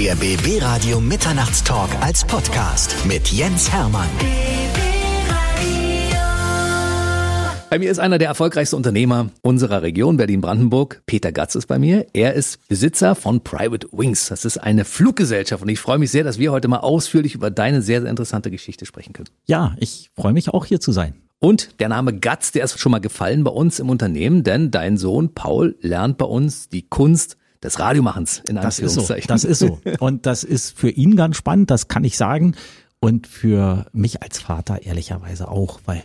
Der BB Radio Mitternachtstalk als Podcast mit Jens Hermann. Bei mir ist einer der erfolgreichsten Unternehmer unserer Region Berlin-Brandenburg. Peter Gatz ist bei mir. Er ist Besitzer von Private Wings. Das ist eine Fluggesellschaft und ich freue mich sehr, dass wir heute mal ausführlich über deine sehr, sehr interessante Geschichte sprechen können. Ja, ich freue mich auch hier zu sein. Und der Name Gatz, der ist schon mal gefallen bei uns im Unternehmen, denn dein Sohn Paul lernt bei uns die Kunst des Radiomachens in Das ist so. Das ist so. Und das ist für ihn ganz spannend, das kann ich sagen. Und für mich als Vater ehrlicherweise auch, weil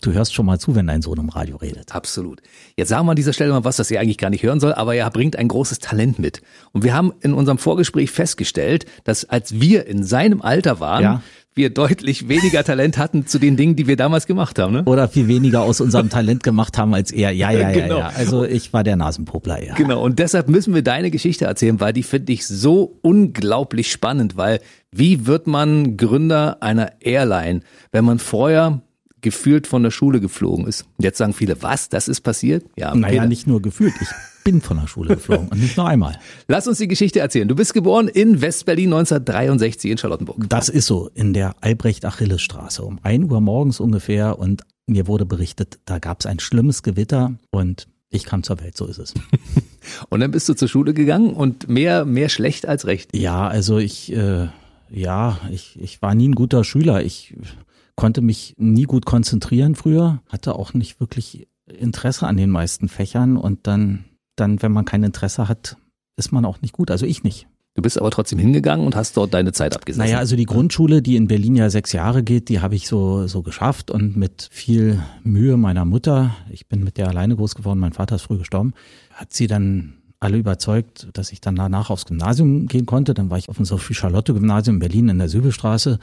Du hörst schon mal zu, wenn dein Sohn im Radio redet. Absolut. Jetzt sagen wir an dieser Stelle mal was, das er eigentlich gar nicht hören soll, aber er bringt ein großes Talent mit. Und wir haben in unserem Vorgespräch festgestellt, dass als wir in seinem Alter waren, ja. Wir deutlich weniger Talent hatten zu den Dingen, die wir damals gemacht haben. Ne? Oder viel weniger aus unserem Talent gemacht haben als er. Ja, ja, ja, genau. ja. Also ich war der Nasenpopler, ja. Genau. Und deshalb müssen wir deine Geschichte erzählen, weil die finde ich so unglaublich spannend, weil wie wird man Gründer einer Airline, wenn man vorher gefühlt von der Schule geflogen ist. Jetzt sagen viele, was, das ist passiert? Ja, naja, nicht nur gefühlt, ich bin von der Schule geflogen und nicht nur einmal. Lass uns die Geschichte erzählen. Du bist geboren in Westberlin 1963 in Charlottenburg. Das ist so, in der Albrecht-Achilles-Straße um ein Uhr morgens ungefähr und mir wurde berichtet, da gab es ein schlimmes Gewitter und ich kam zur Welt, so ist es. und dann bist du zur Schule gegangen und mehr, mehr schlecht als recht. Ja, also ich, äh, ja, ich, ich war nie ein guter Schüler. Ich konnte mich nie gut konzentrieren früher, hatte auch nicht wirklich Interesse an den meisten Fächern und dann, dann, wenn man kein Interesse hat, ist man auch nicht gut. Also ich nicht. Du bist aber trotzdem hingegangen und hast dort deine Zeit abgesetzt. Naja, also die Grundschule, die in Berlin ja sechs Jahre geht, die habe ich so, so geschafft und mit viel Mühe meiner Mutter, ich bin mit der alleine groß geworden, mein Vater ist früh gestorben, hat sie dann alle überzeugt, dass ich dann danach aufs Gymnasium gehen konnte. Dann war ich auf dem Sophie-Charlotte-Gymnasium in Berlin in der Sübelstraße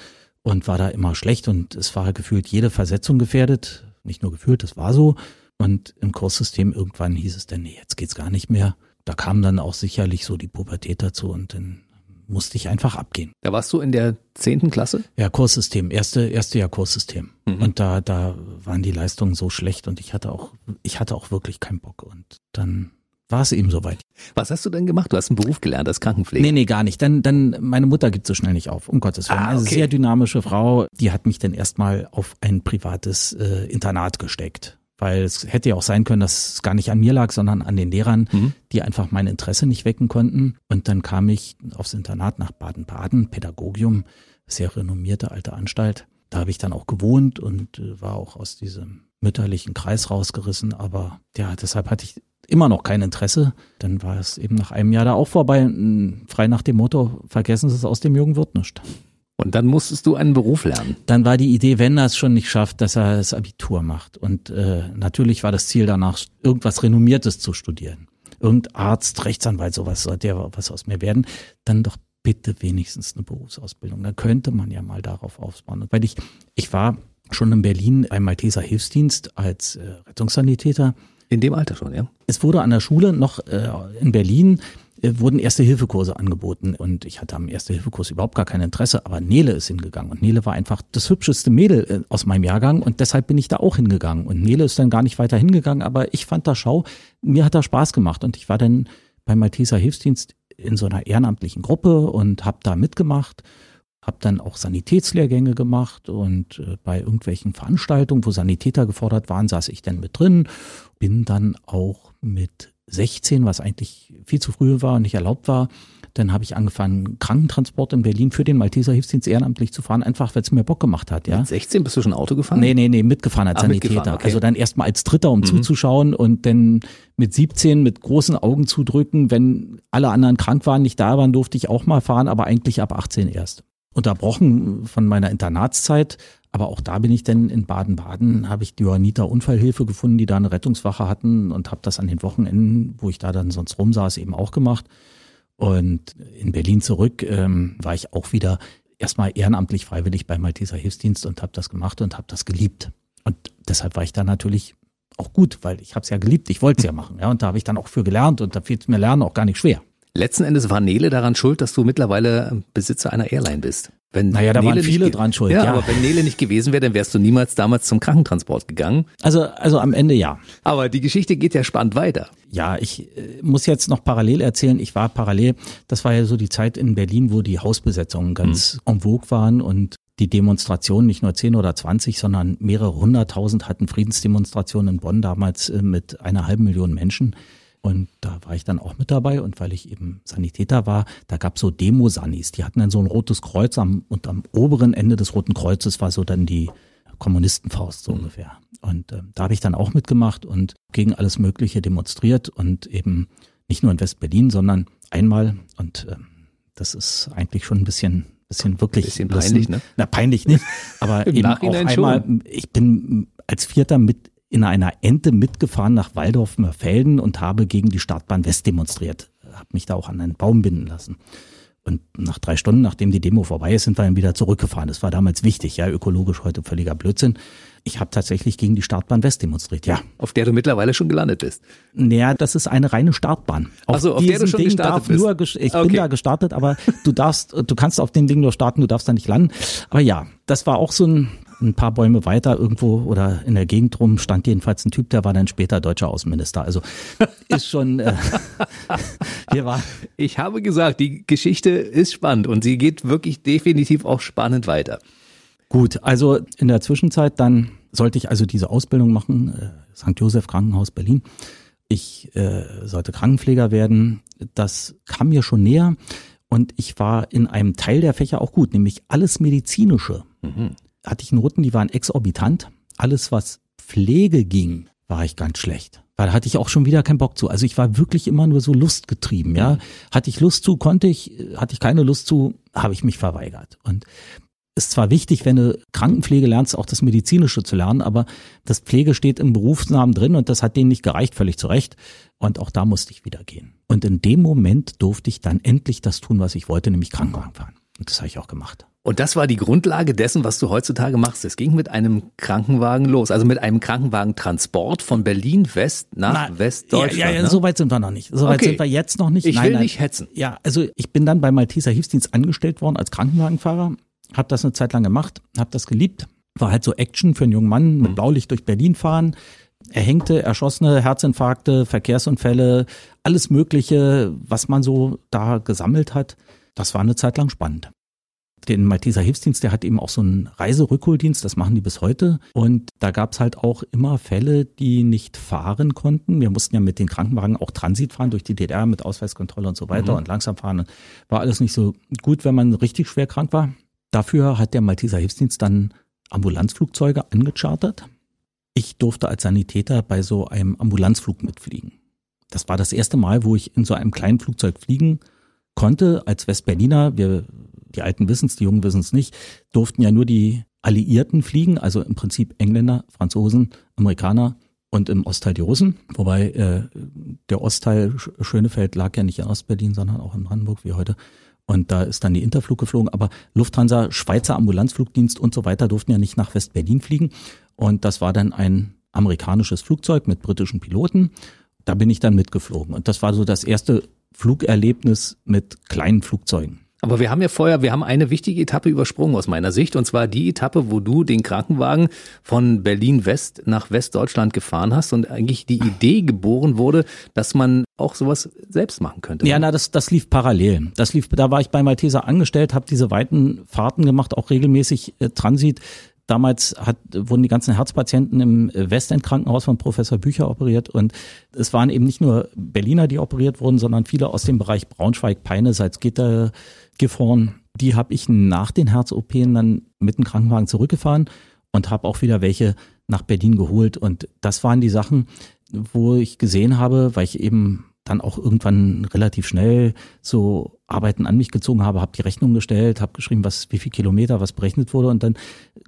und war da immer schlecht und es war gefühlt jede Versetzung gefährdet. Nicht nur gefühlt, das war so. Und im Kurssystem irgendwann hieß es dann, nee, jetzt geht's gar nicht mehr. Da kam dann auch sicherlich so die Pubertät dazu und dann musste ich einfach abgehen. Da warst du in der zehnten Klasse? Ja, Kurssystem, erste, erste Jahr Kurssystem. Mhm. Und da, da waren die Leistungen so schlecht und ich hatte auch, ich hatte auch wirklich keinen Bock. Und dann war es eben soweit. Was hast du denn gemacht? Du hast einen Beruf gelernt als Krankenpfleger. Nee, nee, gar nicht. Dann, dann, meine Mutter gibt so schnell nicht auf, um Gottes Willen. Ah, okay. Eine sehr dynamische Frau, die hat mich dann erstmal auf ein privates äh, Internat gesteckt. Weil es hätte ja auch sein können, dass es gar nicht an mir lag, sondern an den Lehrern, mhm. die einfach mein Interesse nicht wecken konnten. Und dann kam ich aufs Internat nach Baden-Baden, Pädagogium, sehr renommierte alte Anstalt. Da habe ich dann auch gewohnt und äh, war auch aus diesem mütterlichen Kreis rausgerissen. Aber ja, deshalb hatte ich immer noch kein Interesse. Dann war es eben nach einem Jahr da auch vorbei, frei nach dem Motto, vergessen Sie es aus dem Jungen wird nicht. Und dann musstest du einen Beruf lernen. Dann war die Idee, wenn er es schon nicht schafft, dass er das Abitur macht. Und äh, natürlich war das Ziel danach, irgendwas Renommiertes zu studieren. Irgend Arzt, Rechtsanwalt, sowas sollte ja was aus mir werden. Dann doch bitte wenigstens eine Berufsausbildung. Da könnte man ja mal darauf aufbauen. Weil ich, ich war schon in Berlin beim Malteser Hilfsdienst als äh, Rettungssanitäter in dem Alter schon, ja? Es wurde an der Schule noch äh, in Berlin äh, wurden Erste-Hilfe-Kurse angeboten und ich hatte am Erste-Hilfe-Kurs überhaupt gar kein Interesse, aber Nele ist hingegangen und Nele war einfach das hübscheste Mädel äh, aus meinem Jahrgang und deshalb bin ich da auch hingegangen und Nele ist dann gar nicht weiter hingegangen, aber ich fand da Schau, mir hat da Spaß gemacht und ich war dann beim Malteser Hilfsdienst in so einer ehrenamtlichen Gruppe und habe da mitgemacht habe dann auch Sanitätslehrgänge gemacht und äh, bei irgendwelchen Veranstaltungen, wo Sanitäter gefordert waren, saß ich dann mit drin. Bin dann auch mit 16, was eigentlich viel zu früh war und nicht erlaubt war, dann habe ich angefangen, Krankentransport in Berlin für den Malteser Hilfsdienst ehrenamtlich zu fahren, einfach weil es mir Bock gemacht hat. Ja? Mit 16 bist du schon Auto gefahren? Nee, nee, nee, mitgefahren als Ach, Sanitäter. Mitgefahren, okay. Also dann erstmal als Dritter, um mhm. zuzuschauen und dann mit 17 mit großen Augen zudrücken. Wenn alle anderen krank waren, nicht da waren, durfte ich auch mal fahren, aber eigentlich ab 18 erst unterbrochen von meiner Internatszeit. Aber auch da bin ich denn in Baden-Baden, habe ich die Johanniter Unfallhilfe gefunden, die da eine Rettungswache hatten und habe das an den Wochenenden, wo ich da dann sonst rumsaß, eben auch gemacht. Und in Berlin zurück ähm, war ich auch wieder erstmal ehrenamtlich freiwillig beim Malteser Hilfsdienst und habe das gemacht und habe das geliebt. Und deshalb war ich da natürlich auch gut, weil ich habe es ja geliebt, ich wollte es ja machen. Ja, und da habe ich dann auch für gelernt und da fiel mir Lernen auch gar nicht schwer. Letzten Endes war Nele daran schuld, dass du mittlerweile Besitzer einer Airline bist. Wenn Naja, da Nele waren viele dran schuld, Ja, ja. aber wenn Nele nicht gewesen wäre, dann wärst du niemals damals zum Krankentransport gegangen. Also, also am Ende ja. Aber die Geschichte geht ja spannend weiter. Ja, ich äh, muss jetzt noch parallel erzählen. Ich war parallel, das war ja so die Zeit in Berlin, wo die Hausbesetzungen ganz en vogue waren und die Demonstrationen nicht nur 10 oder 20, sondern mehrere hunderttausend hatten Friedensdemonstrationen in Bonn damals äh, mit einer halben Million Menschen. Und da war ich dann auch mit dabei und weil ich eben Sanitäter war, da gab so Demo-Sanis, die hatten dann so ein rotes Kreuz am, und am oberen Ende des roten Kreuzes war so dann die Kommunistenfaust so ungefähr. Und ähm, da habe ich dann auch mitgemacht und gegen alles Mögliche demonstriert und eben nicht nur in West-Berlin, sondern einmal und ähm, das ist eigentlich schon ein bisschen bisschen wirklich Bisschen das- peinlich, ne? Na peinlich nicht, aber Im eben auch Nachhinein einmal. Ich bin als Vierter mit in einer Ente mitgefahren nach Waldorf-Mörfelden und habe gegen die Startbahn West demonstriert. Habe mich da auch an einen Baum binden lassen. Und nach drei Stunden, nachdem die Demo vorbei ist, sind wir dann wieder zurückgefahren. Das war damals wichtig, ja, ökologisch heute völliger Blödsinn. Ich habe tatsächlich gegen die Startbahn West demonstriert, ja. Auf der du mittlerweile schon gelandet bist. Naja, das ist eine reine Startbahn. Ach so, auf der du schon Ding gestartet darf bist. nur, ich Okay. bin da gestartet, aber du darfst, du kannst auf dem Ding nur starten, du darfst da nicht landen. Aber ja, das war auch so ein, ein paar Bäume weiter irgendwo oder in der Gegend rum stand jedenfalls ein Typ, der war dann später deutscher Außenminister. Also ist schon, äh, hier war, Ich habe gesagt, die Geschichte ist spannend und sie geht wirklich definitiv auch spannend weiter. Gut, also in der Zwischenzeit dann sollte ich also diese Ausbildung machen, äh, St. Joseph Krankenhaus Berlin. Ich äh, sollte Krankenpfleger werden. Das kam mir schon näher und ich war in einem Teil der Fächer auch gut, nämlich alles medizinische. Hatte ich Noten, die waren exorbitant. Alles, was Pflege ging, war ich ganz schlecht. Weil da hatte ich auch schon wieder keinen Bock zu. Also ich war wirklich immer nur so lustgetrieben, ja. Hatte ich Lust zu, konnte ich, hatte ich keine Lust zu, habe ich mich verweigert. Und ist zwar wichtig, wenn du Krankenpflege lernst, auch das Medizinische zu lernen, aber das Pflege steht im Berufsnamen drin und das hat denen nicht gereicht, völlig zu Recht. Und auch da musste ich wieder gehen. Und in dem Moment durfte ich dann endlich das tun, was ich wollte, nämlich Krankenwagen fahren. Und das habe ich auch gemacht. Und das war die Grundlage dessen, was du heutzutage machst. Es ging mit einem Krankenwagen los, also mit einem Krankenwagentransport von Berlin West nach Na, Westdeutschland. Ja, ja, ja ne? so weit sind wir noch nicht. So weit Okay. sind wir jetzt noch nicht. Ich nein, will nein. nicht hetzen. Ja, also ich bin dann beim Malteser Hilfsdienst angestellt worden als Krankenwagenfahrer, habe das eine Zeit lang gemacht, habe das geliebt, war halt so Action für einen jungen Mann Mhm. mit Blaulicht durch Berlin fahren. Erhängte, erschossene, Herzinfarkte, Verkehrsunfälle, alles Mögliche, was man so da gesammelt hat. Das war eine Zeit lang spannend. Den Malteser Hilfsdienst, der hat eben auch so einen Reiserückholdienst, das machen die bis heute. Und da gab's halt auch immer Fälle, die nicht fahren konnten. Wir mussten ja mit den Krankenwagen auch Transit fahren durch die DDR mit Ausweiskontrolle und so weiter und langsam fahren. Und War alles nicht so gut, wenn man richtig schwer krank war. Dafür hat der Malteser Hilfsdienst dann Ambulanzflugzeuge angechartert. Ich durfte als Sanitäter bei so einem Ambulanzflug mitfliegen. Das war das erste Mal, wo ich in so einem kleinen Flugzeug fliegen konnte als Westberliner. Wir, die Alten wissen es, die Jungen wissen es nicht, durften ja nur die Alliierten fliegen, also im Prinzip Engländer, Franzosen, Amerikaner und im Ostteil die Russen. Wobei äh, der Ostteil Sch- Schönefeld lag ja nicht in Ostberlin, sondern auch in Brandenburg wie heute. Und da ist dann die Interflug geflogen. Aber Lufthansa, Schweizer Ambulanzflugdienst und so weiter durften ja nicht nach West-Berlin fliegen. Und das war dann ein amerikanisches Flugzeug mit britischen Piloten. Da bin ich dann mitgeflogen. Und das war so das erste Flugerlebnis mit kleinen Flugzeugen. Aber wir haben ja vorher, wir haben eine wichtige Etappe übersprungen aus meiner Sicht, und zwar die Etappe, wo du den Krankenwagen von Berlin West nach Westdeutschland gefahren hast und eigentlich die Idee geboren wurde, dass man auch sowas selbst machen könnte. Ja, na, das, das lief parallel. Das lief, da war ich bei Malteser angestellt, habe diese weiten Fahrten gemacht, auch regelmäßig äh, Transit. Damals hat, wurden die ganzen Herzpatienten im Westend-Krankenhaus von Professor Bücher operiert und es waren eben nicht nur Berliner, die operiert wurden, sondern viele aus dem Bereich Braunschweig, Peine, Salzgitter, Gifhorn. Die habe ich nach den Herz-OP dann mit dem Krankenwagen zurückgefahren und habe auch wieder welche nach Berlin geholt. Und das waren die Sachen, wo ich gesehen habe, weil ich eben dann auch irgendwann relativ schnell so Arbeiten an mich gezogen habe, habe die Rechnung gestellt, habe geschrieben, was wie viel Kilometer was berechnet wurde und dann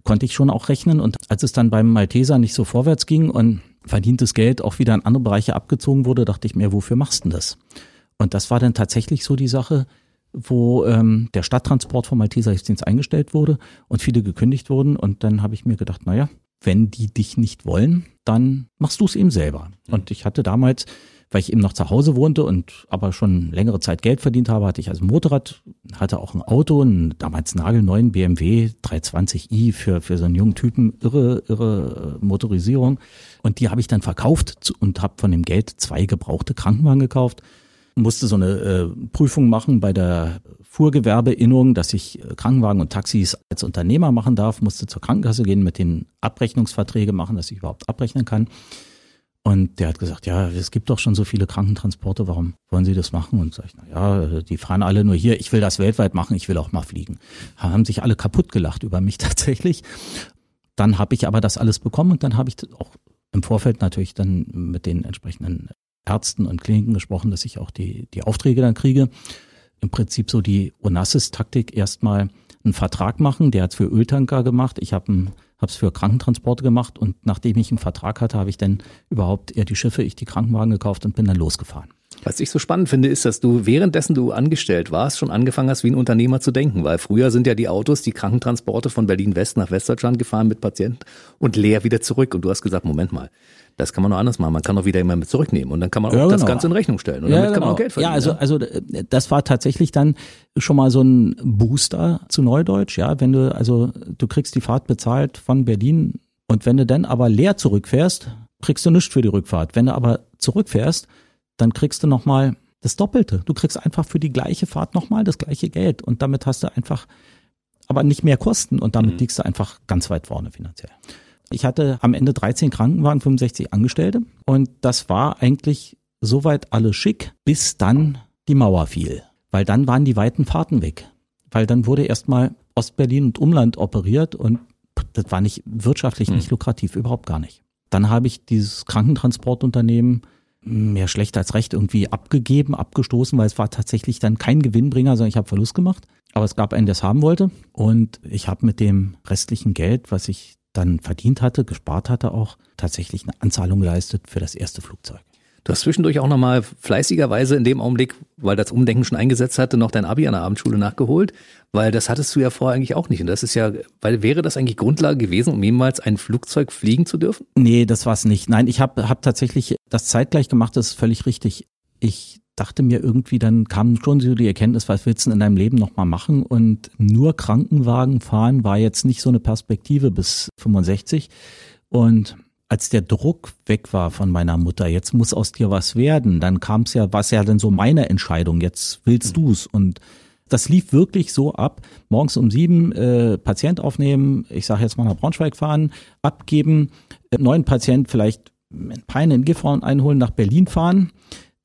konnte ich schon auch rechnen und als es dann beim Malteser nicht so vorwärts ging und verdientes Geld auch wieder in andere Bereiche abgezogen wurde, dachte ich mir, wofür machst du denn das? Und das war dann tatsächlich so die Sache, wo ähm, der Stadttransport vom Malteser Hilfsdienst eingestellt wurde und viele gekündigt wurden und dann habe ich mir gedacht, naja, wenn die dich nicht wollen, dann machst du es eben selber. Und ich hatte damals weil ich eben noch zu Hause wohnte und aber schon längere Zeit Geld verdient habe, hatte ich also ein Motorrad, hatte auch ein Auto, einen damals nagelneuen BMW 320i für, für so einen jungen Typen, irre, irre äh, Motorisierung. Und die habe ich dann verkauft und habe von dem Geld zwei gebrauchte Krankenwagen gekauft musste so eine äh, Prüfung machen bei der Fuhrgewerbeinnung, dass ich äh, Krankenwagen und Taxis als Unternehmer machen darf, musste zur Krankenkasse gehen, mit den Abrechnungsverträge machen, dass ich überhaupt abrechnen kann. Und der hat gesagt, ja, es gibt doch schon so viele Krankentransporte, warum wollen Sie das machen? Und sag ich, na ja, die fahren alle nur hier, ich will das weltweit machen, ich will auch mal fliegen. Haben sich alle kaputt gelacht über mich tatsächlich. Dann habe ich aber das alles bekommen und dann habe ich auch im Vorfeld natürlich dann mit den entsprechenden Ärzten und Kliniken gesprochen, dass ich auch die, die Aufträge dann kriege. Im Prinzip so die Onassis-Taktik erstmal einen Vertrag machen. Der hat für Öltanker gemacht. Ich habe es für Krankentransporte gemacht und nachdem ich einen Vertrag hatte, habe ich dann überhaupt eher die Schiffe, ich die Krankenwagen gekauft und bin dann losgefahren. Was ich so spannend finde, ist, dass du währenddessen du angestellt warst, schon angefangen hast, wie ein Unternehmer zu denken. Weil früher sind ja die Autos, die Krankentransporte von Berlin West nach Westdeutschland gefahren mit Patienten und leer wieder zurück. Und du hast gesagt, Moment mal, das kann man auch anders machen. Man kann auch wieder jemanden zurücknehmen und dann kann man auch ja, das genau. Ganze in Rechnung stellen. Und ja, damit genau. kann man auch Geld verdienen. Ja, also, also äh, das war tatsächlich dann schon mal so ein Booster zu Neudeutsch. Ja, wenn du, also du kriegst die Fahrt bezahlt von Berlin und wenn du dann aber leer zurückfährst, kriegst du nichts für die Rückfahrt. Wenn du aber zurückfährst, dann kriegst du nochmal das Doppelte. Du kriegst einfach für die gleiche Fahrt nochmal das gleiche Geld und damit hast du einfach aber nicht mehr Kosten und damit mhm. liegst du einfach ganz weit vorne finanziell. Ich hatte am Ende 13 Krankenwagen, 65 Angestellte und das war eigentlich soweit alles schick, bis dann die Mauer fiel. Weil dann waren die weiten Fahrten weg. Weil dann wurde erstmal Ostberlin und Umland operiert und das war nicht wirtschaftlich nicht hm. lukrativ, überhaupt gar nicht. Dann habe ich dieses Krankentransportunternehmen mehr schlecht als recht irgendwie abgegeben, abgestoßen, weil es war tatsächlich dann kein Gewinnbringer, sondern ich habe Verlust gemacht. Aber es gab einen, der es haben wollte. Und ich habe mit dem restlichen Geld, was ich dann verdient hatte, gespart hatte auch, tatsächlich eine Anzahlung geleistet für das erste Flugzeug. Du hast zwischendurch auch nochmal fleißigerweise in dem Augenblick, weil das Umdenken schon eingesetzt hatte, noch dein Abi an der Abendschule nachgeholt, weil das hattest du ja vorher eigentlich auch nicht. Und das ist ja, weil wäre das eigentlich Grundlage gewesen, um jemals ein Flugzeug fliegen zu dürfen? Nee, das war es nicht. Nein, ich habe hab tatsächlich das zeitgleich gemacht, das ist völlig richtig. Ich dachte mir irgendwie, dann kam schon so die Erkenntnis, was willst du in deinem Leben nochmal machen? Und nur Krankenwagen fahren war jetzt nicht so eine Perspektive bis 65. Und als der Druck weg war von meiner Mutter, jetzt muss aus dir was werden, dann kam es ja, was ja dann so meine Entscheidung, jetzt willst mhm. du's. Und das lief wirklich so ab, morgens um sieben äh, Patient aufnehmen, ich sage jetzt mal nach Braunschweig fahren, abgeben, äh, neuen Patient vielleicht in Peine in Gifhorn einholen, nach Berlin fahren,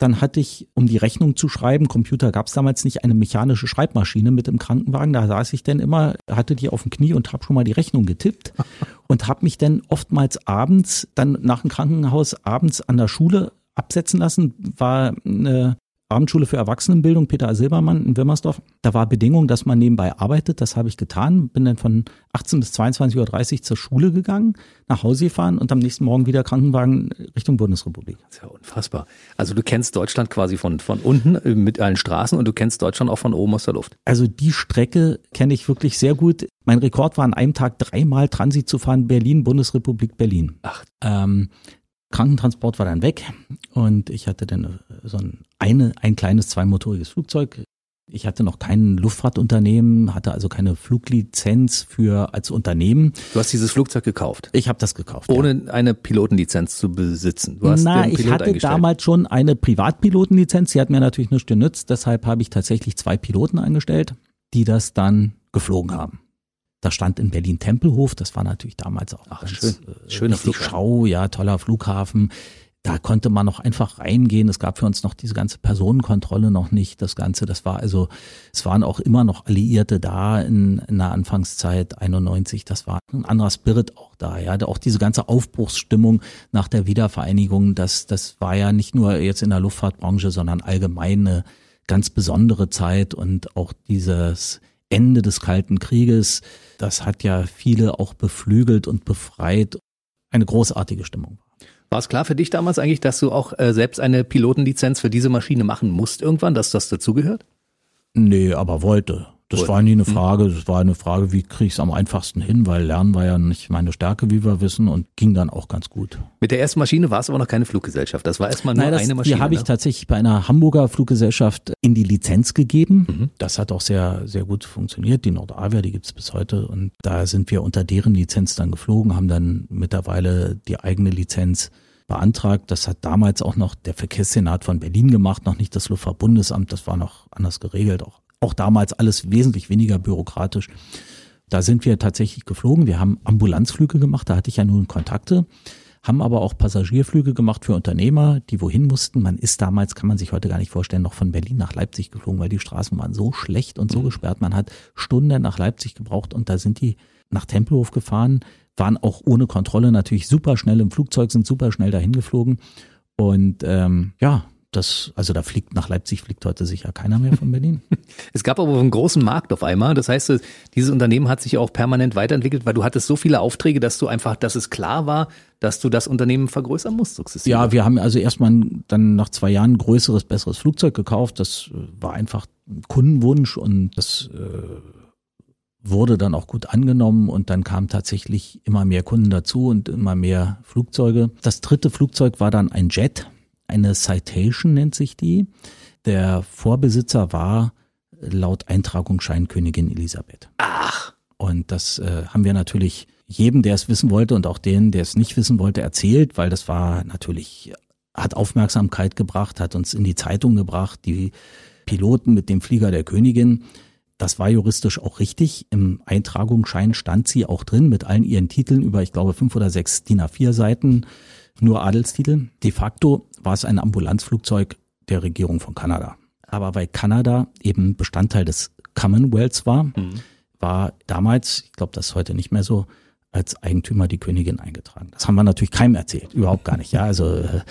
dann hatte ich, um die Rechnung zu schreiben, Computer gab es damals nicht, eine mechanische Schreibmaschine mit im Krankenwagen. Da saß ich dann immer, hatte die auf dem Knie und habe schon mal die Rechnung getippt und habe mich dann oftmals abends, dann nach dem Krankenhaus abends an der Schule absetzen lassen. War eine Abendschule für Erwachsenenbildung, Peter. Silbermann in Wilmersdorf. Da war Bedingung, dass man nebenbei arbeitet. Das habe ich getan. Bin dann von 18 bis 22.30 Uhr zur Schule gegangen, nach Hause gefahren und am nächsten Morgen wieder Krankenwagen Richtung Bundesrepublik. Das ist ja unfassbar. Also du kennst Deutschland quasi von, von unten äh, mit allen Straßen und du kennst Deutschland auch von oben aus der Luft. Also die Strecke kenne ich wirklich sehr gut. Mein Rekord war an einem Tag dreimal Transit zu fahren, Berlin, Bundesrepublik Berlin. Ach. Ähm, Krankentransport war dann weg und ich hatte dann so ein, eine, ein kleines zweimotoriges Flugzeug. Ich hatte noch kein Luftfahrtunternehmen, hatte also keine Fluglizenz für als Unternehmen. Du hast dieses Flugzeug gekauft? Ich habe das gekauft. Ohne ja. eine Pilotenlizenz zu besitzen. Du hast Na, ich hatte damals schon eine Privatpilotenlizenz. Sie hat mir natürlich nicht genützt. Deshalb habe ich tatsächlich zwei Piloten eingestellt, die das dann geflogen haben. Da stand in Berlin Tempelhof, das war natürlich damals auch Ach, ganz, schön. Äh, schöner Schau, ja, toller Flughafen. Da konnte man noch einfach reingehen. Es gab für uns noch diese ganze Personenkontrolle noch nicht. Das Ganze, das war also, es waren auch immer noch Alliierte da in, in der Anfangszeit 91. Das war ein anderer Spirit auch da. Ja, auch diese ganze Aufbruchsstimmung nach der Wiedervereinigung. Das, das war ja nicht nur jetzt in der Luftfahrtbranche, sondern allgemein eine ganz besondere Zeit und auch dieses Ende des Kalten Krieges das hat ja viele auch beflügelt und befreit. Eine großartige Stimmung. War es klar für dich damals eigentlich, dass du auch äh, selbst eine Pilotenlizenz für diese Maschine machen musst irgendwann, dass das dazugehört? Nee, aber wollte. Das war nie eine Frage, das war eine Frage, wie kriege ich es am einfachsten hin, weil Lernen war ja nicht meine Stärke, wie wir wissen, und ging dann auch ganz gut. Mit der ersten Maschine war es aber noch keine Fluggesellschaft. Das war erstmal nur Nein, das, eine Maschine. Die habe ich ne? tatsächlich bei einer Hamburger Fluggesellschaft in die Lizenz gegeben. Das hat auch sehr, sehr gut funktioniert. Die Nordavia, die gibt's bis heute. Und da sind wir unter deren Lizenz dann geflogen, haben dann mittlerweile die eigene Lizenz beantragt. Das hat damals auch noch der Verkehrssenat von Berlin gemacht, noch nicht das Luftfahrtbundesamt. Das war noch anders geregelt. Auch, auch damals alles wesentlich weniger bürokratisch. Da sind wir tatsächlich geflogen. Wir haben Ambulanzflüge gemacht. Da hatte ich ja nun Kontakte haben aber auch Passagierflüge gemacht für Unternehmer, die wohin mussten. Man ist damals, kann man sich heute gar nicht vorstellen, noch von Berlin nach Leipzig geflogen, weil die Straßen waren so schlecht und so gesperrt. Man hat Stunden nach Leipzig gebraucht und da sind die nach Tempelhof gefahren, waren auch ohne Kontrolle natürlich super schnell im Flugzeug, sind super schnell dahin geflogen. Und ähm, ja, das, also da fliegt nach Leipzig fliegt heute sicher keiner mehr von Berlin. Es gab aber einen großen Markt auf einmal. Das heißt, dieses Unternehmen hat sich auch permanent weiterentwickelt, weil du hattest so viele Aufträge, dass du einfach, dass es klar war, dass du das Unternehmen vergrößern musst, sukzessive. Ja, wir haben also erstmal dann nach zwei Jahren ein größeres, besseres Flugzeug gekauft. Das war einfach ein Kundenwunsch und das äh, wurde dann auch gut angenommen und dann kamen tatsächlich immer mehr Kunden dazu und immer mehr Flugzeuge. Das dritte Flugzeug war dann ein Jet, eine Citation nennt sich die. Der Vorbesitzer war laut Eintragungsschein Königin Elisabeth. Ach, Und das äh, haben wir natürlich jedem, der es wissen wollte und auch denen, der es nicht wissen wollte, erzählt, weil das war natürlich, hat Aufmerksamkeit gebracht, hat uns in die Zeitung gebracht, die Piloten mit dem Flieger der Königin. Das war juristisch auch richtig. Im Eintragungsschein stand sie auch drin mit allen ihren Titeln über, ich glaube, fünf oder sechs DIN A4 Seiten, nur Adelstitel. De facto war es ein Ambulanzflugzeug der Regierung von Kanada. Aber weil Kanada eben Bestandteil des Commonwealths war, war damals, ich glaube, das ist heute nicht mehr so, als Eigentümer die Königin eingetragen. Das haben wir natürlich keinem erzählt, überhaupt gar nicht. Ja, also äh,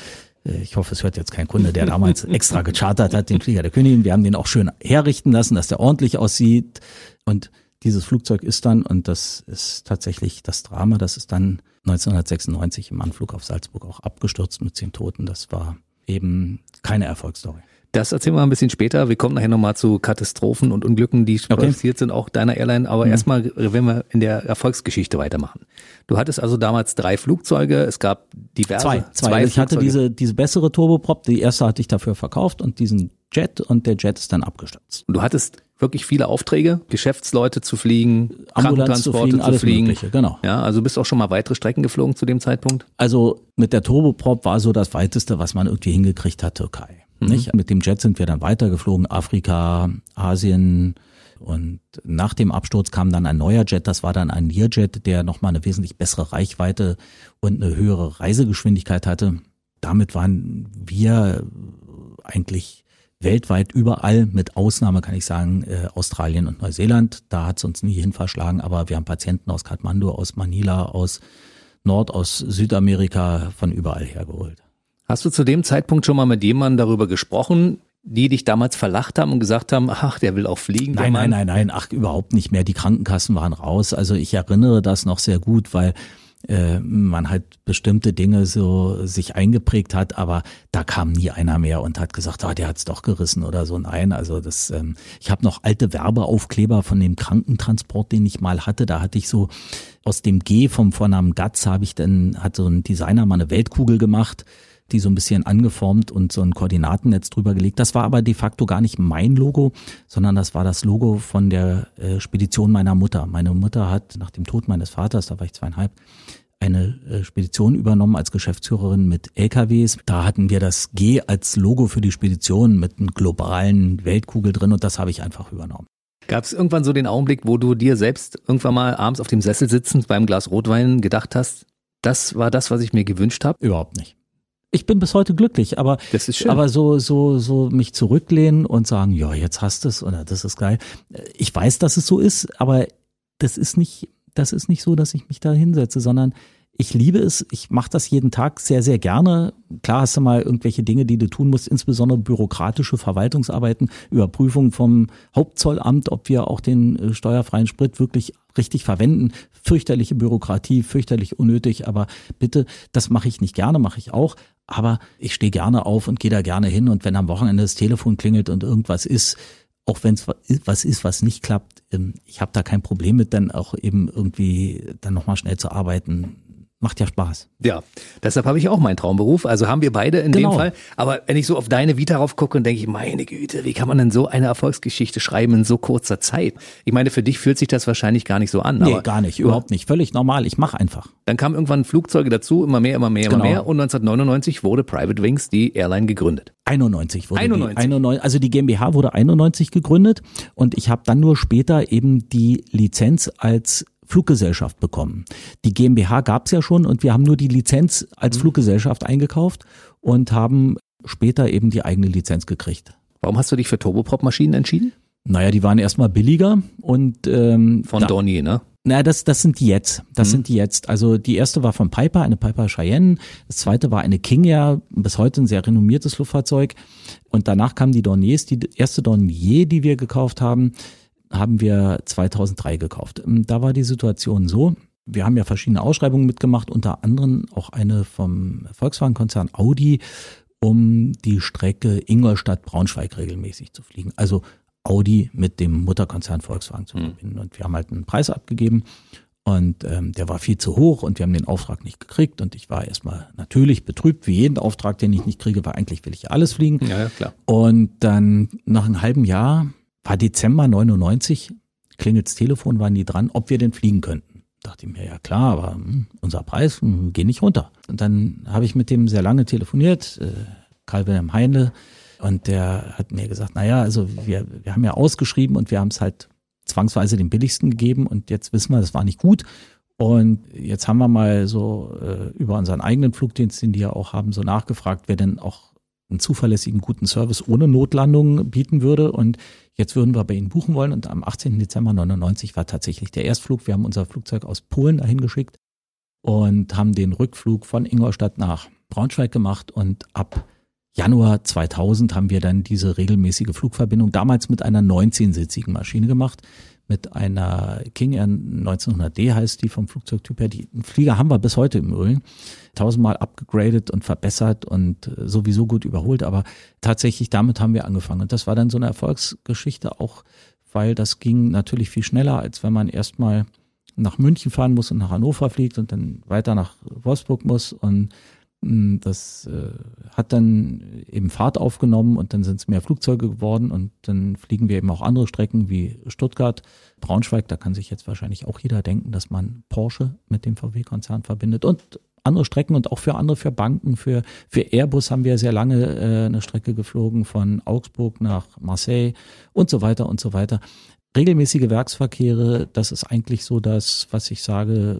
ich hoffe, es hört jetzt kein Kunde, der damals extra gechartert hat, den Flieger der Königin. Wir haben den auch schön herrichten lassen, dass der ordentlich aussieht. Und dieses Flugzeug ist dann, und das ist tatsächlich das Drama, das ist dann 1996 im Anflug auf Salzburg auch abgestürzt mit zehn Toten. Das war eben keine Erfolgsstory. Das erzählen wir ein bisschen später. Wir kommen nachher nochmal zu Katastrophen und Unglücken, die Okay. passiert sind, auch deiner Airline. Aber erstmal, wenn wir in der Erfolgsgeschichte weitermachen. Du hattest also damals drei Flugzeuge. Es gab diverse. Zwei, zwei. ich hatte diese, diese bessere Turboprop, die erste hatte ich dafür verkauft und diesen Jet und der Jet ist dann abgestürzt. Und du hattest wirklich viele Aufträge, Geschäftsleute zu fliegen, Ambulanz zu fliegen, zu alles fliegen. Mögliche, genau. Ja, also du bist auch schon mal weitere Strecken geflogen zu dem Zeitpunkt. Also mit der Turboprop war so das weiteste, was man irgendwie hingekriegt hat, Türkei. Nicht? Mit dem Jet sind wir dann weitergeflogen, Afrika, Asien. Und nach dem Absturz kam dann ein neuer Jet, das war dann ein Learjet, der nochmal eine wesentlich bessere Reichweite und eine höhere Reisegeschwindigkeit hatte. Damit waren wir eigentlich weltweit überall, mit Ausnahme kann ich sagen, äh, Australien und Neuseeland. Da hat es uns nie hin verschlagen, aber wir haben Patienten aus Kathmandu, aus Manila, aus Nord-, aus Südamerika, von überall hergeholt. Hast du zu dem Zeitpunkt schon mal mit jemandem darüber gesprochen, die dich damals verlacht haben und gesagt haben, ach, der will auch fliegen? Nein, nein, nein, nein, ach, überhaupt nicht mehr. Die Krankenkassen waren raus. Also ich erinnere das noch sehr gut, weil äh, man halt bestimmte Dinge so sich eingeprägt hat, aber da kam nie einer mehr und hat gesagt, ah, der hat's doch gerissen oder so. Nein, also das, ähm, ich habe noch alte Werbeaufkleber von dem Krankentransport, den ich mal hatte. Da hatte ich so aus dem G vom Vornamen Gatz habe ich dann, hat so ein Designer mal eine Weltkugel gemacht die so ein bisschen angeformt und so ein Koordinatennetz drüber gelegt. Das war aber de facto gar nicht mein Logo, sondern das war das Logo von der äh, Spedition meiner Mutter. Meine Mutter hat nach dem Tod meines Vaters, da war ich zweieinhalb, eine äh, Spedition übernommen als Geschäftsführerin mit LKWs. Da hatten wir das G als Logo für die Spedition mit einem globalen Weltkugel drin und das habe ich einfach übernommen. Gab es irgendwann so den Augenblick, wo du dir selbst irgendwann mal abends auf dem Sessel sitzend beim Glas Rotwein gedacht hast, das war das, was ich mir gewünscht habe? Überhaupt nicht. Ich bin bis heute glücklich, aber Das ist schön. aber so so so mich zurücklehnen und sagen, ja, jetzt hast du es oder das ist geil. Ich weiß, dass es so ist, aber das ist nicht das ist nicht so, dass ich mich da hinsetze, sondern ich liebe es, ich mache das jeden Tag sehr, sehr gerne. Klar hast du mal irgendwelche Dinge, die du tun musst, insbesondere bürokratische Verwaltungsarbeiten, Überprüfung vom Hauptzollamt, ob wir auch den äh, steuerfreien Sprit wirklich richtig verwenden. Fürchterliche Bürokratie, fürchterlich unnötig, aber bitte, das mache ich nicht gerne, mache ich auch. Aber ich stehe gerne auf und gehe da gerne hin und wenn am Wochenende das Telefon klingelt und irgendwas ist, auch wenn es was ist, was nicht klappt, ähm, ich habe da kein Problem mit, dann auch eben irgendwie dann nochmal schnell zu arbeiten macht ja Spaß. Ja, deshalb habe ich auch meinen Traumberuf. Also haben wir beide in genau. dem Fall. Aber wenn ich so auf deine Vita rauf gucke und denke ich, meine Güte, wie kann man denn so eine Erfolgsgeschichte schreiben in so kurzer Zeit? Ich meine, für dich fühlt sich das wahrscheinlich gar nicht so an. Nee, gar nicht, überhaupt nicht. Völlig normal. Ich mache einfach. Dann kamen irgendwann Flugzeuge dazu, immer mehr, immer mehr, genau. immer mehr. Und 1999 wurde Private Wings die Airline gegründet. 91 wurde 91. Die, 91, also die GmbH wurde 91 gegründet und ich habe dann nur später eben die Lizenz als Fluggesellschaft bekommen. Die GmbH gab es ja schon und wir haben nur die Lizenz als mhm. Fluggesellschaft eingekauft und haben später eben die eigene Lizenz gekriegt. Warum hast du dich für Turboprop-Maschinen entschieden? Naja, die waren erstmal billiger und ähm, von da, Dornier, ne? Naja, das, das sind die jetzt. Das mhm. sind die jetzt. Also die erste war von Piper, eine Piper Cheyenne. Das zweite war eine King Air, bis heute ein sehr renommiertes Luftfahrzeug. Und danach kamen die Dorniers. Die erste Dornier, die wir gekauft haben, haben wir 2003 gekauft. Ähm, da war die Situation so, wir haben ja verschiedene Ausschreibungen mitgemacht, unter anderem auch eine vom Volkswagen-Konzern Audi, um die Strecke Ingolstadt-Braunschweig regelmäßig zu fliegen. Also Audi mit dem Mutterkonzern Volkswagen zu hm. verbinden. Und wir haben halt einen Preis abgegeben und ähm, der war viel zu hoch und wir haben den Auftrag nicht gekriegt. Und ich war erstmal natürlich betrübt, wie jeden Auftrag, den ich nicht kriege, weil eigentlich will ich ja alles fliegen. Ja, ja klar. Und dann nach einem halben Jahr war Dezember 99, klingelt's Telefon, waren die dran, ob wir denn fliegen könnten. Dachte ich mir, ja klar, aber hm, unser Preis hm, geht nicht runter. Und dann habe ich mit dem sehr lange telefoniert, äh, Karl Wilhelm Heinle, und der hat mir gesagt, naja, also wir, wir haben ja ausgeschrieben und wir haben es halt zwangsweise den billigsten gegeben und jetzt wissen wir, das war nicht gut. Und jetzt haben wir mal so äh, über unseren eigenen Flugdienst, den die ja auch haben, so nachgefragt, wer denn auch einen zuverlässigen, guten Service ohne Notlandung bieten würde. Und jetzt würden wir bei Ihnen buchen wollen. Und am 18. Dezember 99 war tatsächlich der Erstflug. Wir haben unser Flugzeug aus Polen dahin geschickt und haben den Rückflug von Ingolstadt nach Braunschweig gemacht. Und ab Januar 2000 haben wir dann diese regelmäßige Flugverbindung damals mit einer 19-sitzigen Maschine gemacht mit einer King Air 1900D heißt die vom Flugzeugtyp her. Die Flieger haben wir bis heute im Übrigen. Tausendmal abgegradet und verbessert und äh, sowieso gut überholt. Aber tatsächlich damit haben wir angefangen. Und das war dann so eine Erfolgsgeschichte auch, weil das ging natürlich viel schneller, als wenn man erstmal nach München fahren muss und nach Hannover fliegt und dann weiter nach Wolfsburg muss und das äh, hat dann eben Fahrt aufgenommen und dann sind es mehr Flugzeuge geworden und dann fliegen wir eben auch andere Strecken wie Stuttgart, Braunschweig. Da kann sich jetzt wahrscheinlich auch jeder denken, dass man Porsche mit dem VW-Konzern verbindet und andere Strecken und auch für andere, für Banken, für, für Airbus haben wir sehr lange äh, eine Strecke geflogen von Augsburg nach Marseille und so weiter und so weiter regelmäßige Werksverkehre, das ist eigentlich so das, was ich sage.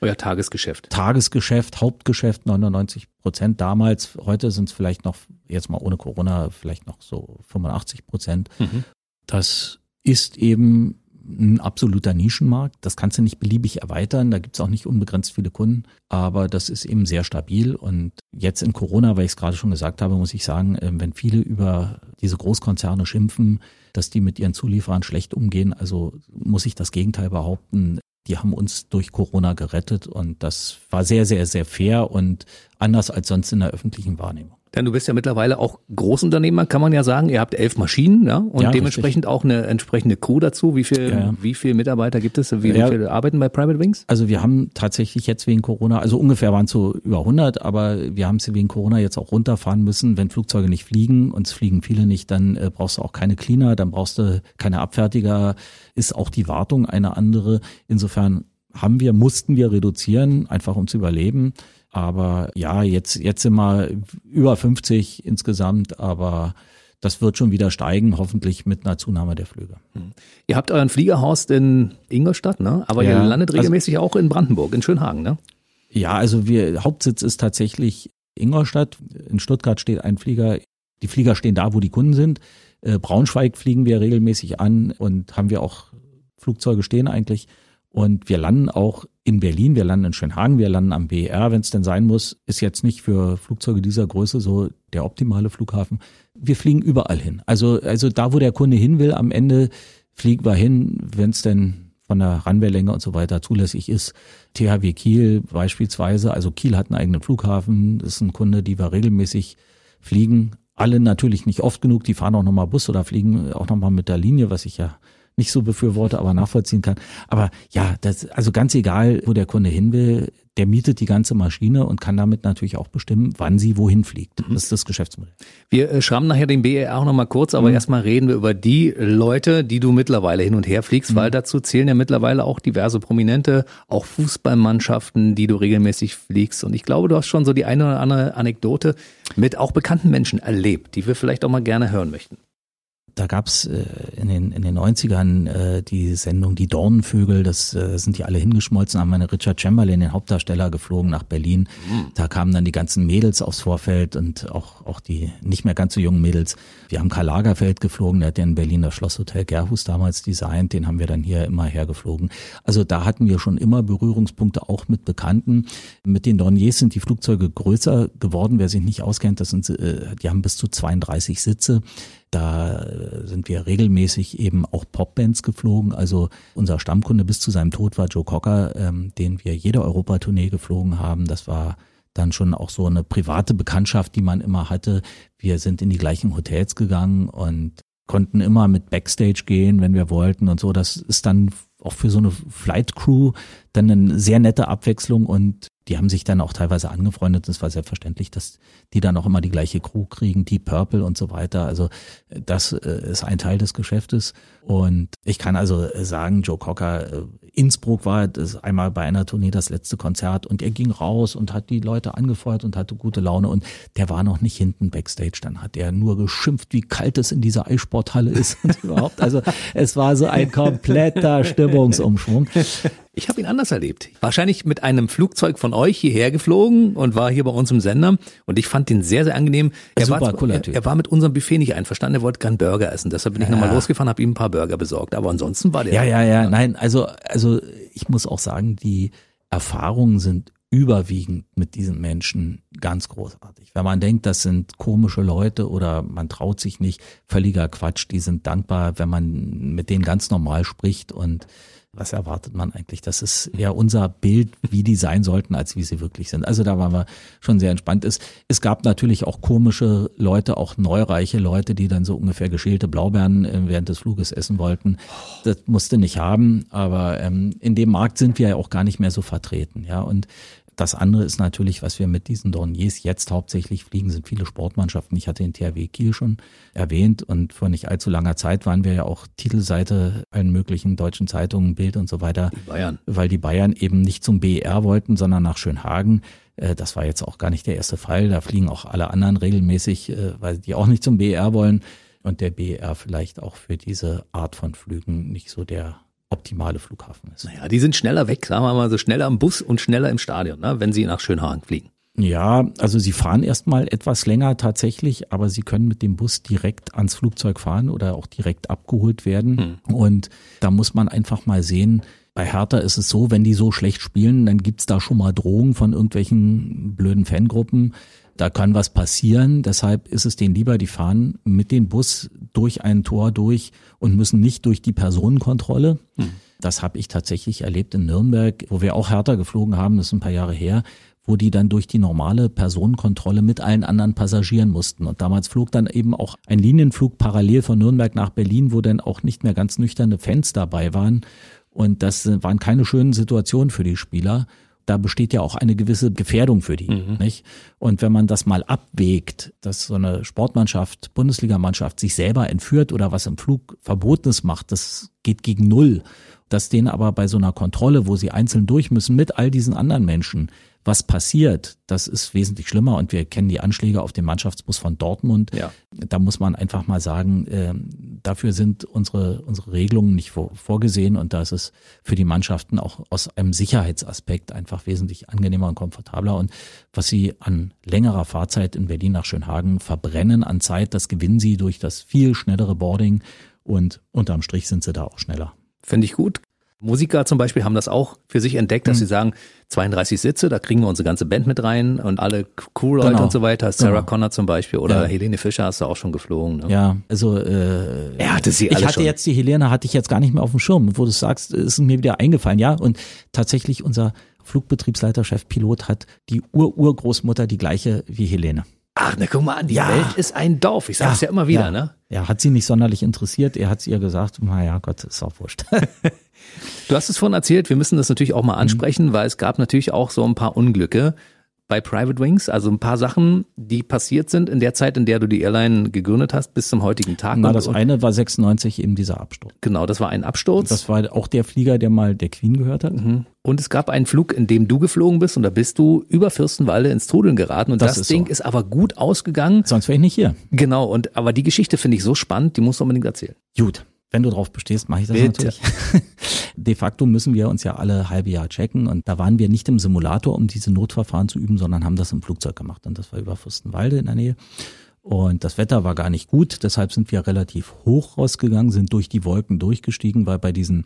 Euer Tagesgeschäft. Tagesgeschäft, Hauptgeschäft, 99 Prozent damals. Heute sind es vielleicht noch, jetzt mal ohne Corona, vielleicht noch so 85 Prozent. Mhm. Das ist eben ein absoluter Nischenmarkt. Das kannst du nicht beliebig erweitern. Da gibt's auch nicht unbegrenzt viele Kunden. Aber das ist eben sehr stabil. Und jetzt in Corona, weil ich es gerade schon gesagt habe, muss ich sagen, ähm, wenn viele über diese Großkonzerne schimpfen, dass die mit ihren Zulieferern schlecht umgehen. Also muss ich das Gegenteil behaupten. Die haben uns durch Corona gerettet und das war sehr, sehr, sehr fair und anders als sonst in der öffentlichen Wahrnehmung. Denn du bist ja mittlerweile auch Großunternehmer, kann man ja sagen. Ihr habt elf Maschinen, ja, und ja, dementsprechend richtig. auch eine entsprechende Crew dazu. Wie viel, ja. wie viele Mitarbeiter gibt es? Wie, ja. wie viele arbeiten bei Private Wings? Also wir haben tatsächlich jetzt wegen Corona, also ungefähr waren es so über 100, aber wir haben es wegen Corona jetzt auch runterfahren müssen. Wenn Flugzeuge nicht fliegen, und es fliegen viele nicht, dann äh, brauchst du auch keine Cleaner, dann brauchst du keine Abfertiger, ist auch die Wartung eine andere. Insofern haben wir, mussten wir reduzieren, einfach um zu überleben. Aber ja, jetzt, jetzt sind wir über 50 insgesamt, aber das wird schon wieder steigen, hoffentlich mit einer Zunahme der Flüge. Hm. Ihr habt euren Fliegerhaus in Ingolstadt, ne? Aber ja, ihr landet also regelmäßig also, auch in Brandenburg, in Schönhagen, ne? Ja, also wir, Hauptsitz ist tatsächlich Ingolstadt. In Stuttgart steht ein Flieger. Die Flieger stehen da, wo die Kunden sind. Äh, Braunschweig fliegen wir regelmäßig an und haben wir auch Flugzeuge stehen eigentlich. Und wir landen auch in Berlin, wir landen in Schönhagen, wir landen am BER, wenn es denn sein muss. Ist jetzt nicht für Flugzeuge dieser Größe so der optimale Flughafen. Wir fliegen überall hin. Also, also da, wo der Kunde hin will, am Ende fliegen wir hin, wenn es denn von der Runwaylänge und so weiter zulässig ist. THW Kiel beispielsweise, also Kiel hat einen eigenen Flughafen, das ist ein Kunde, die wir regelmäßig fliegen alle natürlich nicht oft genug, die fahren auch nochmal Bus oder fliegen auch nochmal mit der Linie, was ich ja nicht so befürworte, aber nachvollziehen kann. Aber ja, das, also ganz egal, wo der Kunde hin will, der mietet die ganze Maschine und kann damit natürlich auch bestimmen, wann sie wohin fliegt. Das ist das Geschäftsmodell. Wir äh, schrammen nachher den BER auch nochmal kurz, aber mhm. erstmal reden wir über die Leute, die du mittlerweile hin und her fliegst, mhm. weil dazu zählen ja mittlerweile auch diverse Prominente, auch Fußballmannschaften, die du regelmäßig fliegst. Und ich glaube, du hast schon so die eine oder andere Anekdote mit auch bekannten Menschen erlebt, die wir vielleicht auch mal gerne hören möchten da gab's äh, in, den, in den 90ern äh, die Sendung Die Dornenvögel, das äh, sind die alle hingeschmolzen, haben meine Richard Chamberlain, den Hauptdarsteller, geflogen nach Berlin. Mhm. Da kamen dann die ganzen Mädels aufs Vorfeld und auch, auch die nicht mehr ganz so jungen Mädels. Wir haben Karl Lagerfeld geflogen, der hat ja in Berlin das Schlosshotel Gerhus damals designt, den haben wir dann hier immer hergeflogen. Also da hatten wir schon immer Berührungspunkte auch mit Bekannten. Mit den Dorniers sind die Flugzeuge größer geworden, wer sich nicht auskennt, das sind, äh, die haben bis zu 32 Sitze. Da äh, sind wir regelmäßig eben auch Popbands geflogen. Also unser Stammkunde bis zu seinem Tod war Joe Cocker, ähm, den wir jede Europatournee geflogen haben. Das war dann schon auch so eine private Bekanntschaft, die man immer hatte. Wir sind in die gleichen Hotels gegangen und konnten immer mit Backstage gehen, wenn wir wollten und so. Das ist dann auch für so eine Flight Crew dann eine sehr nette Abwechslung und die haben sich dann auch teilweise angefreundet. Es war selbstverständlich, dass die dann auch immer die gleiche Crew kriegen, Deep Purple und so weiter. Also das äh, ist ein Teil des Geschäftes. Und ich kann also sagen, Joe Cocker, äh, Innsbruck war das einmal bei einer Tournee das letzte Konzert und er ging raus und hat die Leute angefeuert und hatte gute Laune und der war noch nicht hinten Backstage. Dann hat er nur geschimpft, wie kalt es in dieser Eissporthalle ist und überhaupt. Also es war so ein kompletter Stimmungsumschwung. Ich habe ihn anders erlebt. Wahrscheinlich mit einem Flugzeug von euch hierher geflogen und war hier bei uns im Sender und ich fand ihn sehr, sehr angenehm. Er, Super, war, cooler typ. er, er war mit unserem Buffet nicht einverstanden, er wollte gern Burger essen. Deshalb bin ich ja. nochmal losgefahren, habe ihm ein paar Burger besorgt. Aber ansonsten war der. Ja, ja, ja, nein, also, also ich muss auch sagen, die Erfahrungen sind überwiegend mit diesen Menschen ganz großartig. Wenn man denkt, das sind komische Leute oder man traut sich nicht, völliger Quatsch, die sind dankbar, wenn man mit denen ganz normal spricht und was erwartet man eigentlich? Das ist eher unser Bild, wie die sein sollten, als wie sie wirklich sind. Also da waren wir schon sehr entspannt. Es, es gab natürlich auch komische Leute, auch neureiche Leute, die dann so ungefähr geschälte Blaubeeren äh, während des Fluges essen wollten. Das musste nicht haben, aber ähm, in dem Markt sind wir ja auch gar nicht mehr so vertreten. Ja, und das andere ist natürlich, was wir mit diesen Dorniers jetzt hauptsächlich fliegen, sind viele Sportmannschaften. Ich hatte den THW Kiel schon erwähnt und vor nicht allzu langer Zeit waren wir ja auch Titelseite allen möglichen deutschen Zeitungen, Bild und so weiter. Die Bayern. Weil die Bayern eben nicht zum BER wollten, sondern nach Schönhagen. Äh, das war jetzt auch gar nicht der erste Fall. Da fliegen auch alle anderen regelmäßig, äh, weil die auch nicht zum BER wollen und der BER vielleicht auch für diese Art von Flügen nicht so der optimale Flughafen ist. Naja, die sind schneller weg, sagen wir mal so schneller am Bus und schneller im Stadion, ne, wenn sie nach Schönhagen fliegen. Ja, also sie fahren erstmal etwas länger tatsächlich, aber sie können mit dem Bus direkt ans Flugzeug fahren oder auch direkt abgeholt werden. Hm. Und da muss man einfach mal sehen, bei Hertha ist es so, wenn die so schlecht spielen, dann gibt's da schon mal Drohungen von irgendwelchen blöden Fangruppen. Da kann was passieren. Deshalb ist es denen lieber, die fahren mit dem Bus durch ein Tor durch und müssen nicht durch die Personenkontrolle. Hm. Das habe ich tatsächlich erlebt in Nürnberg, wo wir auch härter geflogen haben, das ist ein paar Jahre her, wo die dann durch die normale Personenkontrolle mit allen anderen Passagieren mussten. Und damals flog dann eben auch ein Linienflug parallel von Nürnberg nach Berlin, wo dann auch nicht mehr ganz nüchterne Fans dabei waren. Und das waren keine schönen Situationen für die Spieler da besteht ja auch eine gewisse Gefährdung für die. Mhm. Nicht? Und wenn man das mal abwägt, dass so eine Sportmannschaft, Bundesligamannschaft sich selber entführt oder was im Flug Verbotenes macht, das geht gegen Null. Dass denen aber bei so einer Kontrolle, wo sie einzeln durch müssen mit all diesen anderen Menschen, was passiert, das ist wesentlich schlimmer und wir kennen die Anschläge auf den Mannschaftsbus von Dortmund. Ja. Da muss man einfach mal sagen, äh, dafür sind unsere, unsere Regelungen nicht vor, vorgesehen und da ist es für die Mannschaften auch aus einem Sicherheitsaspekt einfach wesentlich angenehmer und komfortabler. Und was sie an längerer Fahrzeit in Berlin nach Schönhagen verbrennen an Zeit, das gewinnen sie durch das viel schnellere Boarding und unterm Strich sind sie da auch schneller. Finde ich gut. Musiker zum Beispiel haben das auch für sich entdeckt, dass mhm. sie sagen, 32 Sitze, da kriegen wir unsere ganze Band mit rein und alle Crew-Leute genau. und so weiter. Sarah genau. Connor zum Beispiel oder ja. Helene Fischer hast du auch schon geflogen. Ne? Ja, also äh, er hatte sie alle Ich hatte schon. jetzt die Helene, hatte ich jetzt gar nicht mehr auf dem Schirm. Wo du sagst, ist mir wieder eingefallen, ja. Und tatsächlich unser Flugbetriebsleiter, Chef Pilot hat die Ur-Urgroßmutter die gleiche wie Helene. Ach, na guck mal an, die Ja. Welt ist ein Dorf. Ich sag's ja, immer wieder, ja. ne? Ja, hat sie nicht sonderlich interessiert. Er hat ihr gesagt, naja, Gott, ist auch wurscht. Du hast es vorhin erzählt, wir müssen das natürlich auch mal ansprechen, weil es gab natürlich auch so ein paar Unglücke bei Private Wings, also ein paar Sachen, die passiert sind in der Zeit, in der du die Airline gegründet hast, bis zum heutigen Tag. Na, das eine war 96 eben dieser Absturz. genau, das war ein Absturz. Das war auch der Flieger, der mal der Queen gehört hat. Mhm. Und es gab einen Flug, in dem du geflogen bist und da bist du über Fürstenwalde ins Trudeln geraten und das, Das ist Ding so. ist aber gut ausgegangen. Sonst wäre ich nicht hier. Genau, und aber die Geschichte finde ich so spannend, die musst du unbedingt erzählen. Gut, wenn du drauf bestehst, mache ich das Bitte. natürlich. De facto müssen wir uns ja alle halbe Jahr checken und da waren wir nicht im Simulator, um diese Notverfahren zu üben, sondern haben das im Flugzeug gemacht und das war über Fürstenwalde in der Nähe. Und das Wetter war gar nicht gut, deshalb sind wir relativ hoch rausgegangen, sind durch die Wolken durchgestiegen, weil bei diesen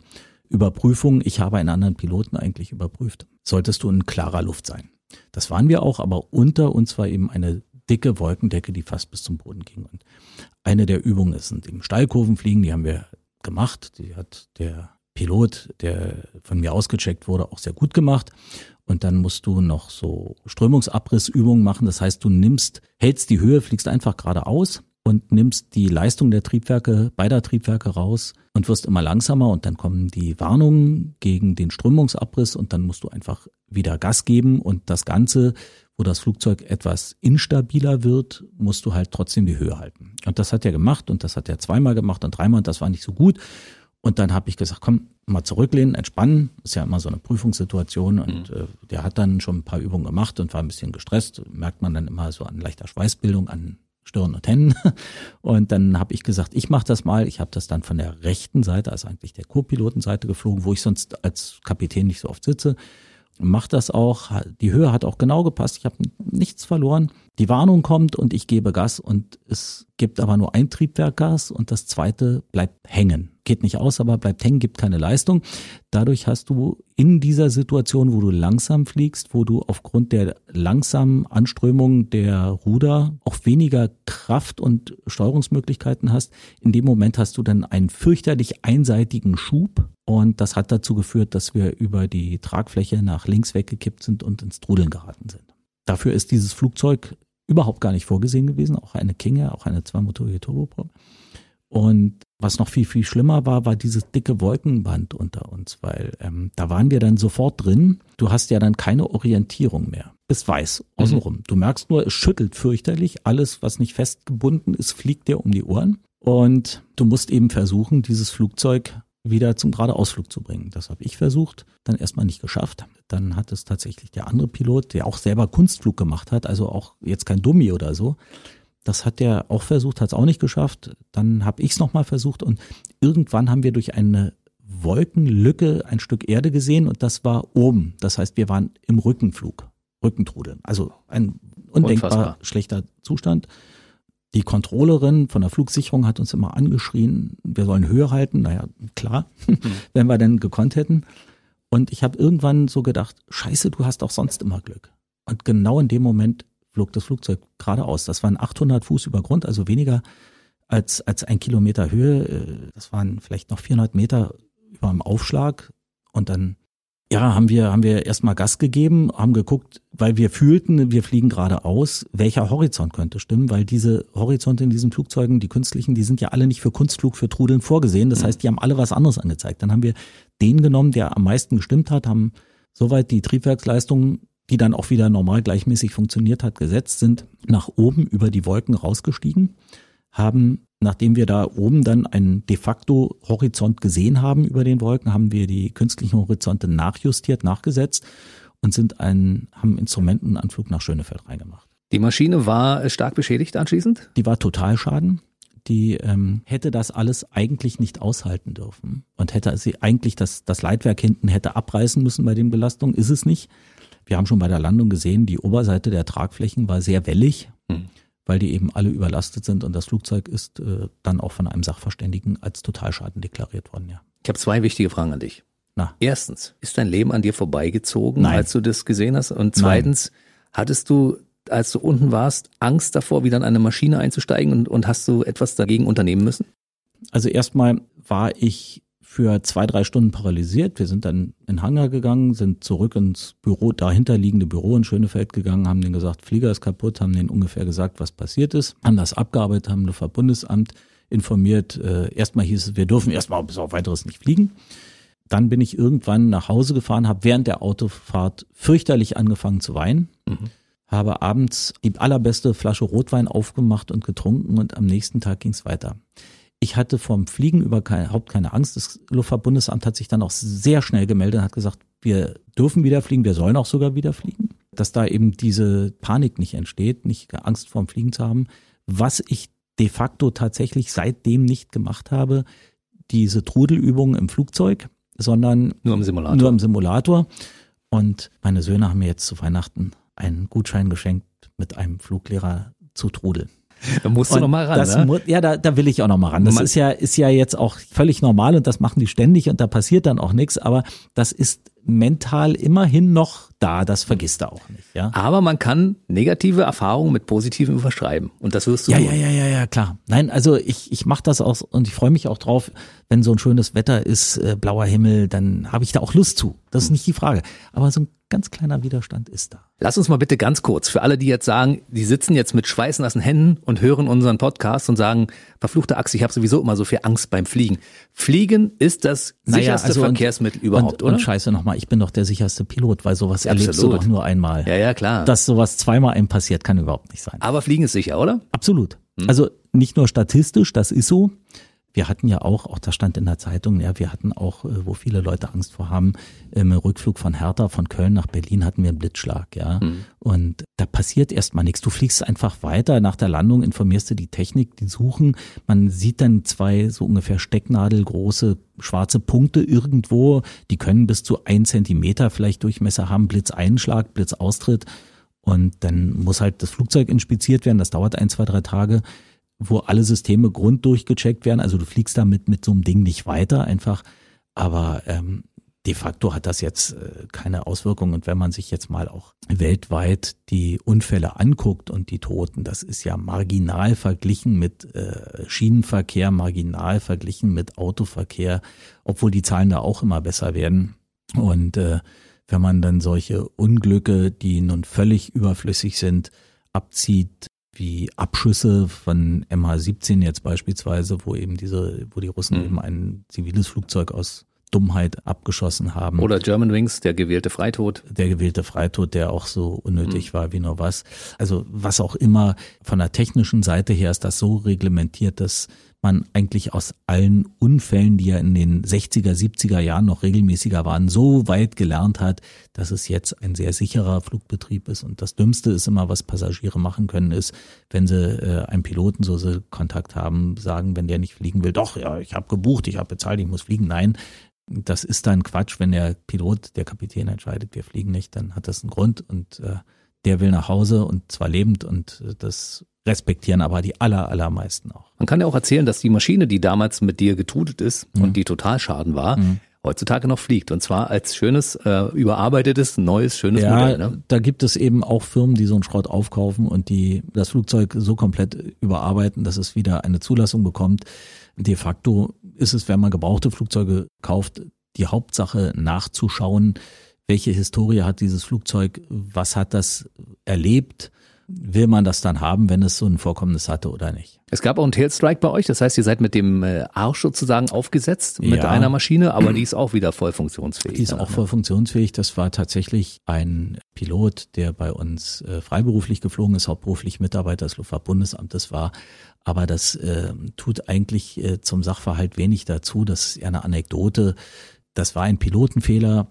Überprüfungen, ich habe einen anderen Piloten eigentlich überprüft, solltest du in klarer Luft sein. Das waren wir auch, aber unter uns war eben eine dicke Wolkendecke, die fast bis zum Boden ging. Und eine der Übungen ist sind eben Steilkurven fliegen, die haben wir gemacht. Die hat der Pilot, der von mir ausgecheckt wurde, auch sehr gut gemacht. Und dann musst du noch so Strömungsabrissübungen machen. Das heißt, du nimmst, hältst die Höhe, fliegst einfach geradeaus und nimmst die Leistung der Triebwerke, beider Triebwerke raus und wirst immer langsamer und dann kommen die Warnungen gegen den Strömungsabriss und dann musst du einfach wieder Gas geben und das Ganze, wo das Flugzeug etwas instabiler wird, musst du halt trotzdem die Höhe halten. Und das hat er gemacht und das hat er zweimal gemacht und dreimal und das war nicht so gut. Und dann habe ich gesagt, komm, mal zurücklehnen, entspannen. Ist ja immer so eine Prüfungssituation. Und äh, der hat dann schon ein paar Übungen gemacht und war ein bisschen gestresst. Merkt man dann immer so an leichter Schweißbildung an Stirn und Händen. Und dann habe ich gesagt, ich mache das mal. Ich habe das dann von der rechten Seite, also eigentlich der Co-Pilotenseite geflogen, wo ich sonst als Kapitän nicht so oft sitze. Mach das auch. Die Höhe hat auch genau gepasst. Ich habe nichts verloren. Die Warnung kommt und ich gebe Gas und es gibt aber nur ein Triebwerk Gas und das zweite bleibt hängen. Geht nicht aus, aber bleibt hängen, gibt keine Leistung. Dadurch hast du in dieser Situation, wo du langsam fliegst, wo du aufgrund der langsamen Anströmung der Ruder auch weniger Kraft und Steuerungsmöglichkeiten hast, in dem Moment hast du dann einen fürchterlich einseitigen Schub und das hat dazu geführt, dass wir über die Tragfläche nach links weggekippt sind und ins Trudeln geraten sind. Dafür ist dieses Flugzeug überhaupt gar nicht vorgesehen gewesen, auch eine King Air, auch eine zweimotorige Turboprop. Und was noch viel, viel schlimmer war, war dieses dicke Wolkenband unter uns, weil ähm, da waren wir dann sofort drin. Du hast ja dann keine Orientierung mehr. Bist weiß, außenrum. Du merkst nur, es schüttelt fürchterlich. Alles, was nicht festgebunden ist, fliegt dir um die Ohren. Und du musst eben versuchen, dieses Flugzeug wieder zum Geradeausflug zu bringen. Das habe ich versucht, dann erstmal nicht geschafft. Dann hat es tatsächlich der andere Pilot, der auch selber Kunstflug gemacht hat, also auch jetzt kein Dummi oder so. Das hat der auch versucht, hat es auch nicht geschafft. Dann habe ich es nochmal versucht und irgendwann haben wir durch eine Wolkenlücke ein Stück Erde gesehen und das war oben. Das heißt, wir waren im Rückenflug, Rückentrudeln. Also ein undenkbar Unfassbar. schlechter Zustand. Die Controllerin von der Flugsicherung hat uns immer angeschrien, wir sollen Höhe halten. Naja, klar, wenn wir denn gekonnt hätten. Und ich habe irgendwann so gedacht, scheiße, du hast auch sonst immer Glück. Und genau in dem Moment flog das Flugzeug geradeaus. Das waren 800 Fuß über Grund, also weniger als, als ein Kilometer Höhe. Äh, Das waren vielleicht noch 400 Meter über dem Aufschlag. Und dann, ja, haben wir, haben wir erstmal Gas gegeben, haben geguckt, weil wir fühlten, wir fliegen geradeaus, welcher Horizont könnte stimmen, weil diese Horizonte in diesen Flugzeugen, die künstlichen, die sind ja alle nicht für Kunstflug, für Trudeln vorgesehen. Das heißt, die haben alle was anderes angezeigt. Dann haben wir den genommen, der am meisten gestimmt hat, haben soweit die Triebwerksleistung, die dann auch wieder normal gleichmäßig funktioniert hat, gesetzt, sind nach oben über die Wolken rausgestiegen, haben, nachdem wir da oben dann einen de facto Horizont gesehen haben über den Wolken, haben wir die künstlichen Horizonte nachjustiert, nachgesetzt und sind einen, haben Instrumentenanflug nach Schönefeld reingemacht. Die Maschine war stark beschädigt anschließend. Die war Totalschaden. Die ähm, hätte das alles eigentlich nicht aushalten dürfen und hätte sie eigentlich das, das Leitwerk hinten hätte abreißen müssen bei den Belastungen, ist es nicht. Wir haben schon bei der Landung gesehen, die Oberseite der Tragflächen war sehr wellig, Hm. Weil die eben alle überlastet sind und das Flugzeug ist äh, dann auch von einem Sachverständigen als Totalschaden deklariert worden, ja. Ich habe zwei wichtige Fragen an dich. Na. Erstens, ist dein Leben an dir vorbeigezogen, Nein. als du das gesehen hast? Und zweitens, hattest du, als du unten warst, Angst davor, wieder in eine Maschine einzusteigen und, und hast du etwas dagegen unternehmen müssen? Also erstmal war ich für zwei, drei Stunden paralysiert. Wir sind dann in Hangar gegangen, sind zurück ins Büro, dahinter liegende Büro in Schönefeld gegangen, haben denen gesagt, Flieger ist kaputt, haben denen ungefähr gesagt, was passiert ist, haben das abgearbeitet, haben das Bundesamt informiert. Äh, erstmal hieß es, wir dürfen erstmal bis auf weiteres nicht fliegen. Dann bin ich irgendwann nach Hause gefahren, habe während der Autofahrt fürchterlich angefangen zu weinen. Mhm habe abends die allerbeste Flasche Rotwein aufgemacht und getrunken und am nächsten Tag ging es weiter. Ich hatte vom Fliegen überhaupt keine Angst. Das Luftfahrtbundesamt hat sich dann auch sehr schnell gemeldet und hat gesagt, wir dürfen wieder fliegen, wir sollen auch sogar wieder fliegen. Dass da eben diese Panik nicht entsteht, nicht Angst vorm Fliegen zu haben. Was ich de facto tatsächlich seitdem nicht gemacht habe, diese Trudelübungen im Flugzeug, sondern nur im Simulator. Nur im Simulator. Und meine Söhne haben mir jetzt zu Weihnachten einen Gutschein geschenkt, mit einem Fluglehrer zu trudeln. Da musst du noch mal ran. Das, ne? Ja, da, da will ich auch noch mal ran. Das Man, ist ja, ist ja jetzt auch völlig normal und das machen die ständig und da passiert dann auch nichts, aber das ist mental immerhin noch da, das vergisst er auch nicht. Ja? Aber man kann negative Erfahrungen mit positiven überschreiben und das wirst du. Ja, ja, ja, ja, ja, klar. Nein, also ich, ich mache das auch und ich freue mich auch drauf, wenn so ein schönes Wetter ist, äh, blauer Himmel, dann habe ich da auch Lust zu. Das ist nicht die Frage. Aber so ein ganz kleiner Widerstand ist da. Lass uns mal bitte ganz kurz, für alle, die jetzt sagen, die sitzen jetzt mit schweißnassen Händen und hören unseren Podcast und sagen, verfluchte Axt, ich habe sowieso immer so viel Angst beim Fliegen. Fliegen ist das naja, sicherste also Verkehrsmittel und, überhaupt, und, oder? Und scheiße nochmal, ich bin doch der sicherste Pilot, weil sowas Absolut. erlebst du doch nur einmal. Ja, ja, klar. Dass sowas zweimal einem passiert, kann überhaupt nicht sein. Aber Fliegen ist sicher, oder? Absolut. Hm. Also nicht nur statistisch, das ist so wir hatten ja auch, auch das stand in der Zeitung, ja, wir hatten auch, äh, wo viele Leute Angst vor haben, im Rückflug von Hertha, von Köln nach Berlin hatten wir einen Blitzschlag, ja. Mhm. Und da passiert erstmal nichts. Du fliegst einfach weiter. Nach der Landung informierst du die Technik, die suchen. Man sieht dann zwei so ungefähr stecknadelgroße schwarze Punkte irgendwo. Die können bis zu ein Zentimeter vielleicht Durchmesser haben. Blitzeinschlag, Blitzaustritt. Und dann muss halt das Flugzeug inspiziert werden. Das dauert ein, zwei, drei Tage wo alle Systeme grunddurchgecheckt werden. Also du fliegst damit mit so einem Ding nicht weiter einfach. Aber ähm, de facto hat das jetzt äh, keine Auswirkungen. Und wenn man sich jetzt mal auch weltweit die Unfälle anguckt und die Toten, das ist ja marginal verglichen mit äh, Schienenverkehr, marginal verglichen mit Autoverkehr, obwohl die Zahlen da auch immer besser werden. Und äh, wenn man dann solche Unglücke, die nun völlig überflüssig sind, abzieht, wie Abschüsse von MH17 jetzt beispielsweise, wo eben diese, wo die Russen mhm. eben ein ziviles Flugzeug aus Dummheit abgeschossen haben. Oder German Wings, der gewählte Freitod. Der gewählte Freitod, der auch so unnötig mhm. war wie nur was. Also was auch immer, von der technischen Seite her ist das so reglementiert, dass man eigentlich aus allen Unfällen, die ja in den 60er, 70er Jahren noch regelmäßiger waren, so weit gelernt hat, dass es jetzt ein sehr sicherer Flugbetrieb ist. Und das Dümmste ist immer, was Passagiere machen können, ist, wenn sie äh, einen Piloten, so sie Kontakt haben, sagen, wenn der nicht fliegen will, doch, ja, ich habe gebucht, ich habe bezahlt, ich muss fliegen. Nein, das ist dann Quatsch, wenn der Pilot, der Kapitän entscheidet, wir fliegen nicht, dann hat das einen Grund und äh, der will nach Hause und zwar lebend und äh, das respektieren aber die aller, allermeisten auch. Man kann ja auch erzählen, dass die Maschine, die damals mit dir getutet ist mhm. und die Totalschaden war, mhm. heutzutage noch fliegt. Und zwar als schönes, äh, überarbeitetes, neues, schönes ja, Modell. Ne? Da gibt es eben auch Firmen, die so einen Schrott aufkaufen und die das Flugzeug so komplett überarbeiten, dass es wieder eine Zulassung bekommt. De facto ist es, wenn man gebrauchte Flugzeuge kauft, die Hauptsache nachzuschauen, welche Historie hat dieses Flugzeug, was hat das erlebt, will man das dann haben, wenn es so ein Vorkommnis hatte oder nicht. Es gab auch einen Tailstrike bei euch, das heißt, ihr seid mit dem äh, Arsch sozusagen aufgesetzt mit ja. einer Maschine, aber die ist auch wieder voll funktionsfähig. Die ist auch voll funktionsfähig. Das war tatsächlich ein Pilot, der bei uns äh, freiberuflich geflogen ist, hauptberuflich Mitarbeiter des Luftfahrtbundesamtes war. Aber das äh, tut eigentlich äh, zum Sachverhalt wenig dazu. Das ist eher eine Anekdote. Das war ein Pilotenfehler.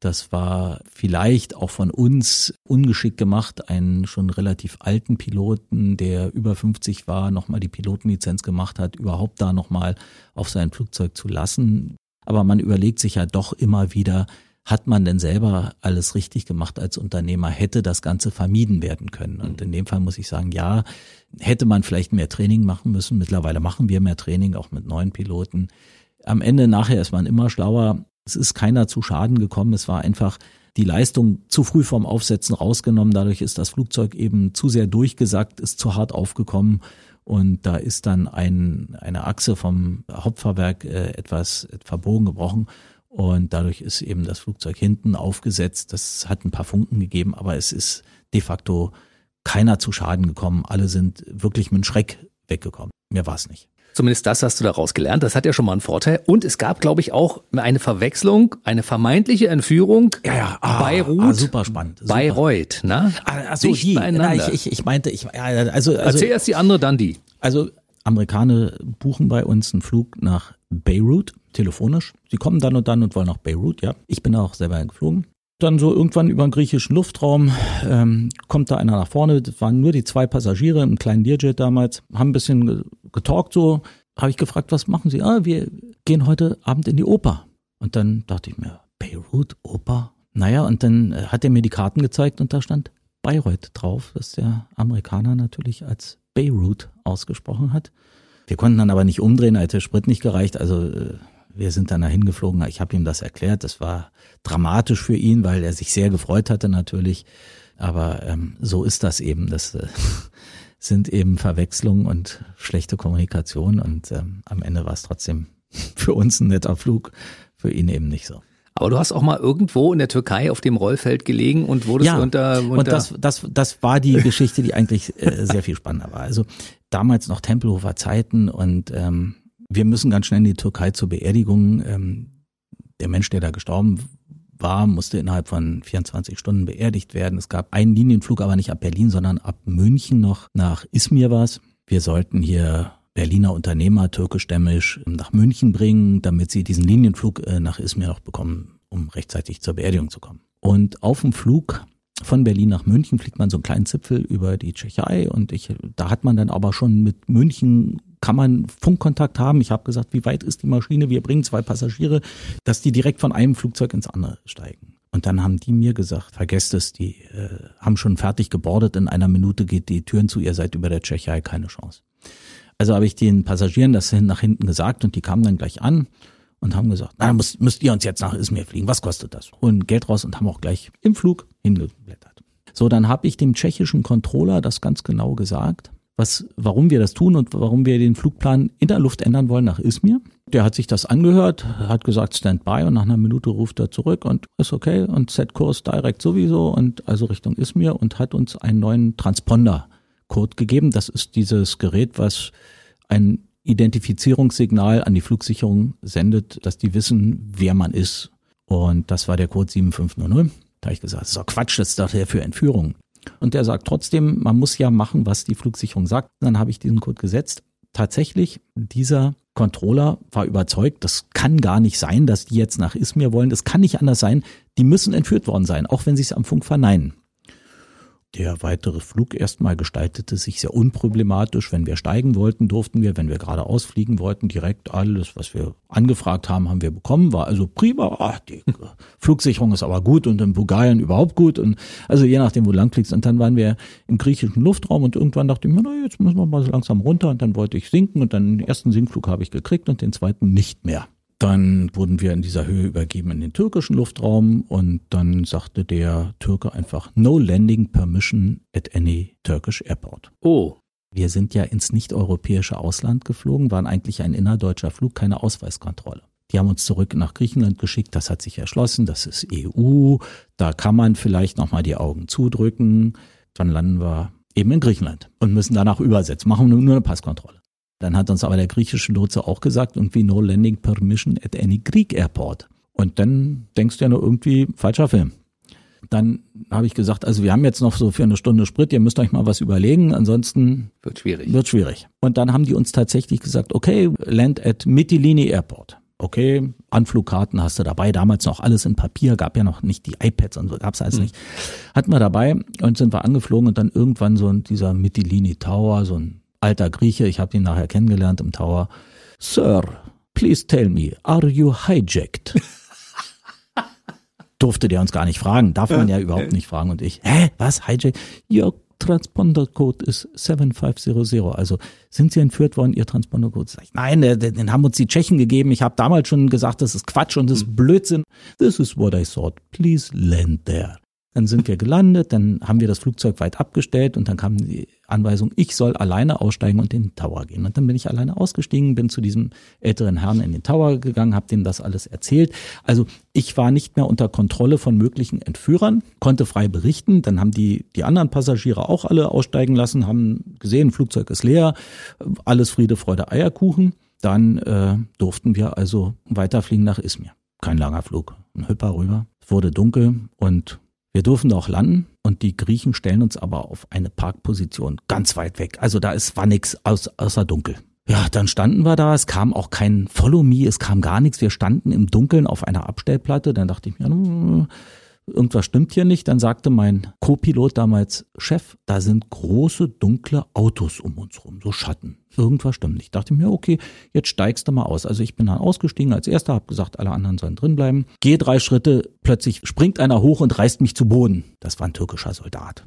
Das war vielleicht auch von uns ungeschickt gemacht, einen schon relativ alten Piloten, der über 50 war, nochmal die Pilotenlizenz gemacht hat, überhaupt da nochmal auf sein Flugzeug zu lassen. Aber man überlegt sich ja doch immer wieder, hat man denn selber alles richtig gemacht als Unternehmer? Hätte das Ganze vermieden werden können? Und in dem Fall muss ich sagen, ja, hätte man vielleicht mehr Training machen müssen. Mittlerweile machen wir mehr Training, auch mit neuen Piloten. Am Ende nachher ist man immer schlauer. Es ist keiner zu Schaden gekommen. Es war einfach die Leistung zu früh vom Aufsetzen rausgenommen. Dadurch ist das Flugzeug eben zu sehr durchgesackt, ist zu hart aufgekommen. und da ist dann ein, eine Achse vom Hauptfahrwerk äh, etwas verbogen gebrochen und dadurch ist eben das Flugzeug hinten aufgesetzt. Das hat ein paar Funken gegeben, aber es ist de facto keiner zu Schaden gekommen. Alle sind wirklich mit Schreck weggekommen. Mehr war es nicht. Zumindest das hast du daraus gelernt. Das hat ja schon mal einen Vorteil. Und es gab, glaube ich, auch eine Verwechslung, eine vermeintliche Entführung. Ja, ja. Ah, Beirut. Ah, super spannend. Super. Bayreuth, ne? Ah, also die. Na, ich, ich, ich meinte, ich, also, also, Erzähl erst die andere, dann die. Also, Amerikaner buchen bei uns einen Flug nach Beirut, telefonisch. Sie kommen dann und dann und wollen nach Beirut, ja. Ich bin auch selber geflogen. Dann so irgendwann über den griechischen Luftraum ähm, kommt da einer nach vorne. Das waren nur die zwei Passagiere im kleinen Learjet damals, haben ein bisschen getalkt so. Habe ich gefragt, was machen Sie? Ah, wir gehen heute Abend in die Oper. Und dann dachte ich mir, Beirut, Oper? Naja, und dann äh, hat er mir die Karten gezeigt und da stand Bayreuth drauf, dass der Amerikaner natürlich als Beirut ausgesprochen hat. Wir konnten dann aber nicht umdrehen, als der Sprit nicht gereicht. Also äh, wir sind dann dahin geflogen. Ich habe ihm das erklärt. Das war dramatisch für ihn, weil er sich sehr gefreut hatte natürlich. Aber ähm, so ist das eben. Das äh, sind eben Verwechslungen und schlechte Kommunikation. Und ähm, am Ende war es trotzdem für uns ein netter Flug, für ihn eben nicht so. Aber du hast auch mal irgendwo in der Türkei auf dem Rollfeld gelegen und wurdest ja, unter, unter und das, das, das war die Geschichte, die eigentlich äh, sehr viel spannender war. Also damals noch Tempelhofer Zeiten und ähm, wir müssen ganz schnell in die Türkei zur Beerdigung. Ähm, der Mensch, der da gestorben war, musste innerhalb von 24 Stunden beerdigt werden. Es gab einen Linienflug, aber nicht ab Berlin, sondern ab München noch nach Izmir war es. Wir sollten hier Berliner Unternehmer türkischstämmig nach München bringen, damit sie diesen Linienflug äh, nach Izmir noch bekommen, um rechtzeitig zur Beerdigung zu kommen. Und auf dem Flug von Berlin nach München fliegt man so einen kleinen Zipfel über die Tschechei und ich, da hat man dann aber schon mit München kann man Funkkontakt haben. Ich habe gesagt, wie weit ist die Maschine? Wir bringen zwei Passagiere, dass die direkt von einem Flugzeug ins andere steigen. Und dann haben die mir gesagt, vergesst es, die äh, haben schon fertig gebordet, in einer Minute geht die Türen zu, ihr seid über der Tschechei, keine Chance. Also habe ich den Passagieren das nach hinten gesagt und die kamen dann gleich an und haben gesagt, na, müsst, müsst ihr uns jetzt nach Izmir fliegen, was kostet das? Holen Geld raus und haben auch gleich im Flug hingeblättert. So, dann habe ich dem tschechischen Controller das ganz genau gesagt, was, warum wir das tun und warum wir den Flugplan in der Luft ändern wollen nach Izmir. Der hat sich das angehört, hat gesagt Standby und nach einer Minute ruft er zurück und ist okay und Set Kurs direkt sowieso und also Richtung Izmir und hat uns einen neuen Transponder-Code gegeben. Das ist dieses Gerät, was ein Identifizierungssignal an die Flugsicherung sendet, dass die wissen, wer man ist. Und das war der Code 7500. Da habe ich gesagt, das ist doch Quatsch, das ist doch der für Entführung. Und der sagt trotzdem, man muss ja machen, was die Flugsicherung sagt. Dann habe ich diesen Code gesetzt. Tatsächlich, dieser Controller war überzeugt, das kann gar nicht sein, dass die jetzt nach Izmir wollen. Das kann nicht anders sein. Die müssen entführt worden sein, auch wenn sie es am Funk verneinen. Der weitere Flug erstmal gestaltete sich sehr unproblematisch. Wenn wir steigen wollten, durften wir, wenn wir geradeaus fliegen wollten, direkt alles, was wir angefragt haben, haben wir bekommen. War also prima. Ach, die Flugsicherung ist aber gut und in Bulgarien überhaupt gut. Und also je nachdem, wo du lang fliegst. Und dann waren wir im griechischen Luftraum und irgendwann dachte ich mir, na, jetzt müssen wir mal so langsam runter. Und dann wollte ich sinken und dann den ersten Sinkflug habe ich gekriegt und den zweiten nicht mehr. Dann wurden wir in dieser Höhe übergeben in den türkischen Luftraum und dann sagte der Türke einfach No Landing Permission at any Turkish Airport. Oh. Wir sind ja ins nicht-europäische Ausland geflogen, waren eigentlich ein innerdeutscher Flug, keine Ausweiskontrolle. Die haben uns zurück nach Griechenland geschickt, das hat sich erschlossen, das ist EU, da kann man vielleicht nochmal die Augen zudrücken. Dann landen wir eben in Griechenland und müssen danach übersetzen, machen nur eine Passkontrolle. Dann hat uns aber der griechische Lotse auch gesagt, irgendwie no landing permission at any Greek airport. Und dann denkst du ja nur irgendwie, falscher Film. Dann habe ich gesagt, also wir haben jetzt noch so für eine Stunde Sprit, ihr müsst euch mal was überlegen, ansonsten wird schwierig. Wird schwierig. Und dann haben die uns tatsächlich gesagt, okay, land at Mytilini Airport. Okay, Anflugkarten hast du dabei, damals noch alles in Papier, gab ja noch nicht die iPads und so, gab's alles mhm. nicht. Hatten wir dabei und sind wir angeflogen und dann irgendwann so in dieser Mytilini Tower, so ein alter Grieche, ich habe ihn nachher kennengelernt im Tower. Sir, please tell me, are you hijacked? Durfte der uns gar nicht fragen, darf man ja überhaupt nicht fragen. Und ich, hä, was, hijacked? Your Transponder-Code ist 7500. Also sind Sie entführt worden, Ihr Transponder-Code? Nein, den, den haben uns die Tschechen gegeben. Ich habe damals schon gesagt, das ist Quatsch und das ist hm. Blödsinn. This is what I thought. Please land there. Dann sind wir gelandet, dann haben wir das Flugzeug weit abgestellt und dann kam die Anweisung, ich soll alleine aussteigen und in den Tower gehen. Und dann bin ich alleine ausgestiegen, bin zu diesem älteren Herrn in den Tower gegangen, habe dem das alles erzählt. Also ich war nicht mehr unter Kontrolle von möglichen Entführern, konnte frei berichten. Dann haben die, die anderen Passagiere auch alle aussteigen lassen, haben gesehen, Flugzeug ist leer, alles Friede, Freude, Eierkuchen. Dann äh, durften wir also weiterfliegen nach Izmir. Kein langer Flug, ein Hüpper rüber. Es wurde dunkel und wir durften auch landen und die Griechen stellen uns aber auf eine Parkposition ganz weit weg. Also da ist, war nichts außer dunkel. Ja, dann standen wir da, es kam auch kein Follow Me, es kam gar nichts. Wir standen im Dunkeln auf einer Abstellplatte. Dann dachte ich mir, hm, irgendwas stimmt hier nicht. Dann sagte mein Co-Pilot damals, Chef, da sind große dunkle Autos um uns rum, so Schatten. Irgendwas stimmt nicht. Ich dachte mir, okay, jetzt steigst du mal aus. Also ich bin dann ausgestiegen als erster, habe gesagt, alle anderen sollen drin bleiben. Gehe drei Schritte, plötzlich springt einer hoch und reißt mich zu Boden. Das war ein türkischer Soldat.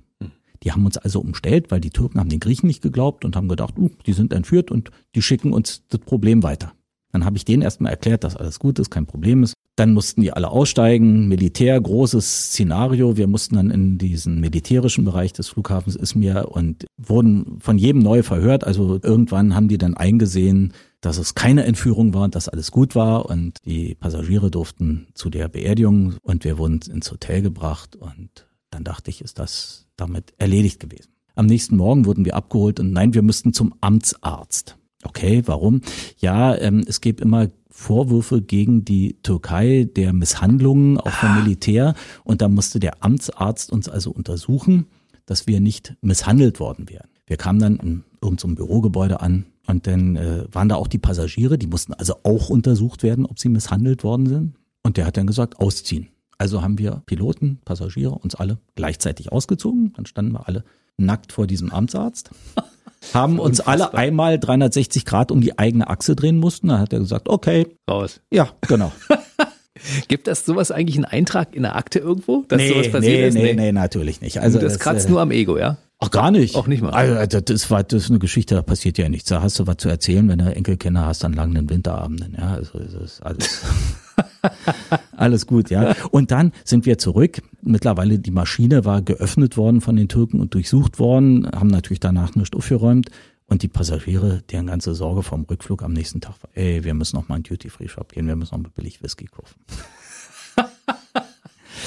Die haben uns also umstellt, weil die Türken haben den Griechen nicht geglaubt und haben gedacht, uh, die sind entführt und die schicken uns das Problem weiter. Dann habe ich denen erstmal erklärt, dass alles gut ist, kein Problem ist. Dann mussten die alle aussteigen, Militär, großes Szenario. Wir mussten dann in diesen militärischen Bereich des Flughafens Izmir und wurden von jedem neu verhört. Also irgendwann haben die dann eingesehen, dass es keine Entführung war und dass alles gut war und die Passagiere durften zu der Beerdigung und wir wurden ins Hotel gebracht und dann dachte ich, ist das damit erledigt gewesen. Am nächsten Morgen wurden wir abgeholt und nein, wir müssten zum Amtsarzt. Okay, warum? Ja, ähm, es gibt immer Vorwürfe gegen die Türkei der Misshandlungen auch vom ah. Militär und da musste der Amtsarzt uns also untersuchen, dass wir nicht misshandelt worden wären. Wir kamen dann in irgendeinem Bürogebäude an und dann äh, waren da auch die Passagiere, die mussten also auch untersucht werden, ob sie misshandelt worden sind. Und der hat dann gesagt, ausziehen. Also haben wir Piloten, Passagiere, uns alle gleichzeitig ausgezogen. Dann standen wir alle nackt vor diesem Amtsarzt. haben uns alle einmal 360 Grad um die eigene Achse drehen mussten. Da hat er gesagt, okay. Raus. Ja, genau. Gibt das sowas eigentlich einen Eintrag in der Akte irgendwo, dass nee, sowas passiert nee, ist? Nee, nee, nee, natürlich nicht. Also das, das kratzt äh, nur am Ego, ja? Ach, gar nicht. Auch nicht mal. Also, das, war, das ist eine Geschichte, da passiert ja nichts. Da hast du was zu erzählen, wenn du Enkelkinder hast, an langen Winterabenden. Ja, also, das ist alles. Alles gut, ja. Und dann sind wir zurück. Mittlerweile die Maschine war geöffnet worden von den Türken und durchsucht worden, haben natürlich danach nicht aufgeräumt. Und die Passagiere, deren ganze Sorge vom Rückflug am nächsten Tag war, ey, wir müssen noch mal in Duty-Free-Shop gehen, wir müssen noch mal billig Whisky kaufen.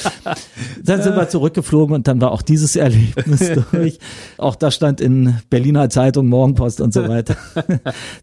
dann sind wir zurückgeflogen und dann war auch dieses Erlebnis durch. Auch das stand in Berliner Zeitung, Morgenpost und so weiter.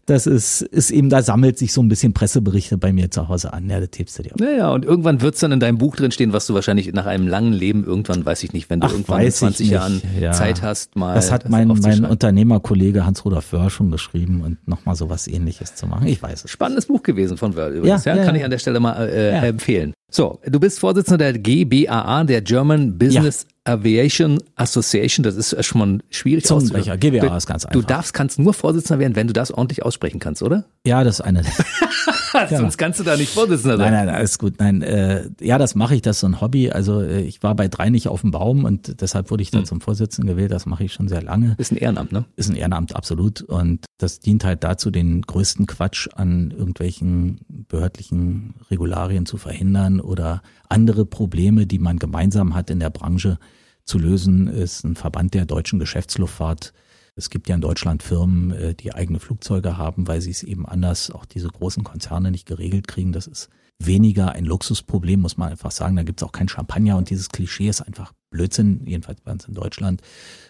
Das ist, ist eben, da sammelt sich so ein bisschen Presseberichte bei mir zu Hause an. Ja, das tippst du dir. Naja, und irgendwann wird es dann in deinem Buch drin stehen, was du wahrscheinlich nach einem langen Leben irgendwann, weiß ich nicht, wenn du Ach, irgendwann in 20 Jahren ja. Zeit hast, mal. Das hat mein, mein Unternehmerkollege Hans-Rudolf Wörr schon geschrieben und nochmal so was ähnliches zu machen. Ich weiß es. Spannendes Buch gewesen von Wörl übrigens. Ja, ja, kann ich an der Stelle mal äh, empfehlen. So, du bist Vorsitzender der GBAA, der German Business ja. Aviation Association. Das ist schon mal schwierig Zungenbrecher. GBAA ist ganz einfach. Du darfst, kannst nur Vorsitzender werden, wenn du das ordentlich aussprechen kannst, oder? Ja, das ist eine. Sonst kannst du da nicht Vorsitzender sein. Nein, nein, alles gut. Nein, äh, ja, das mache ich, das ist so ein Hobby. Also äh, ich war bei drei nicht auf dem Baum und deshalb wurde ich dann hm. zum Vorsitzenden gewählt. Das mache ich schon sehr lange. Ist ein Ehrenamt, ne? Ist ein Ehrenamt, absolut. Und das dient halt dazu, den größten Quatsch an irgendwelchen behördlichen Regularien zu verhindern oder andere Probleme, die man gemeinsam hat in der Branche zu lösen, ist ein Verband der deutschen Geschäftsluftfahrt es gibt ja in Deutschland Firmen, äh, die eigene Flugzeuge haben, weil sie es eben anders, auch diese großen Konzerne nicht geregelt kriegen. Das ist weniger ein Luxusproblem, muss man einfach sagen. Da gibt es auch kein Champagner und dieses Klischee ist einfach Blödsinn, jedenfalls bei uns in Deutschland,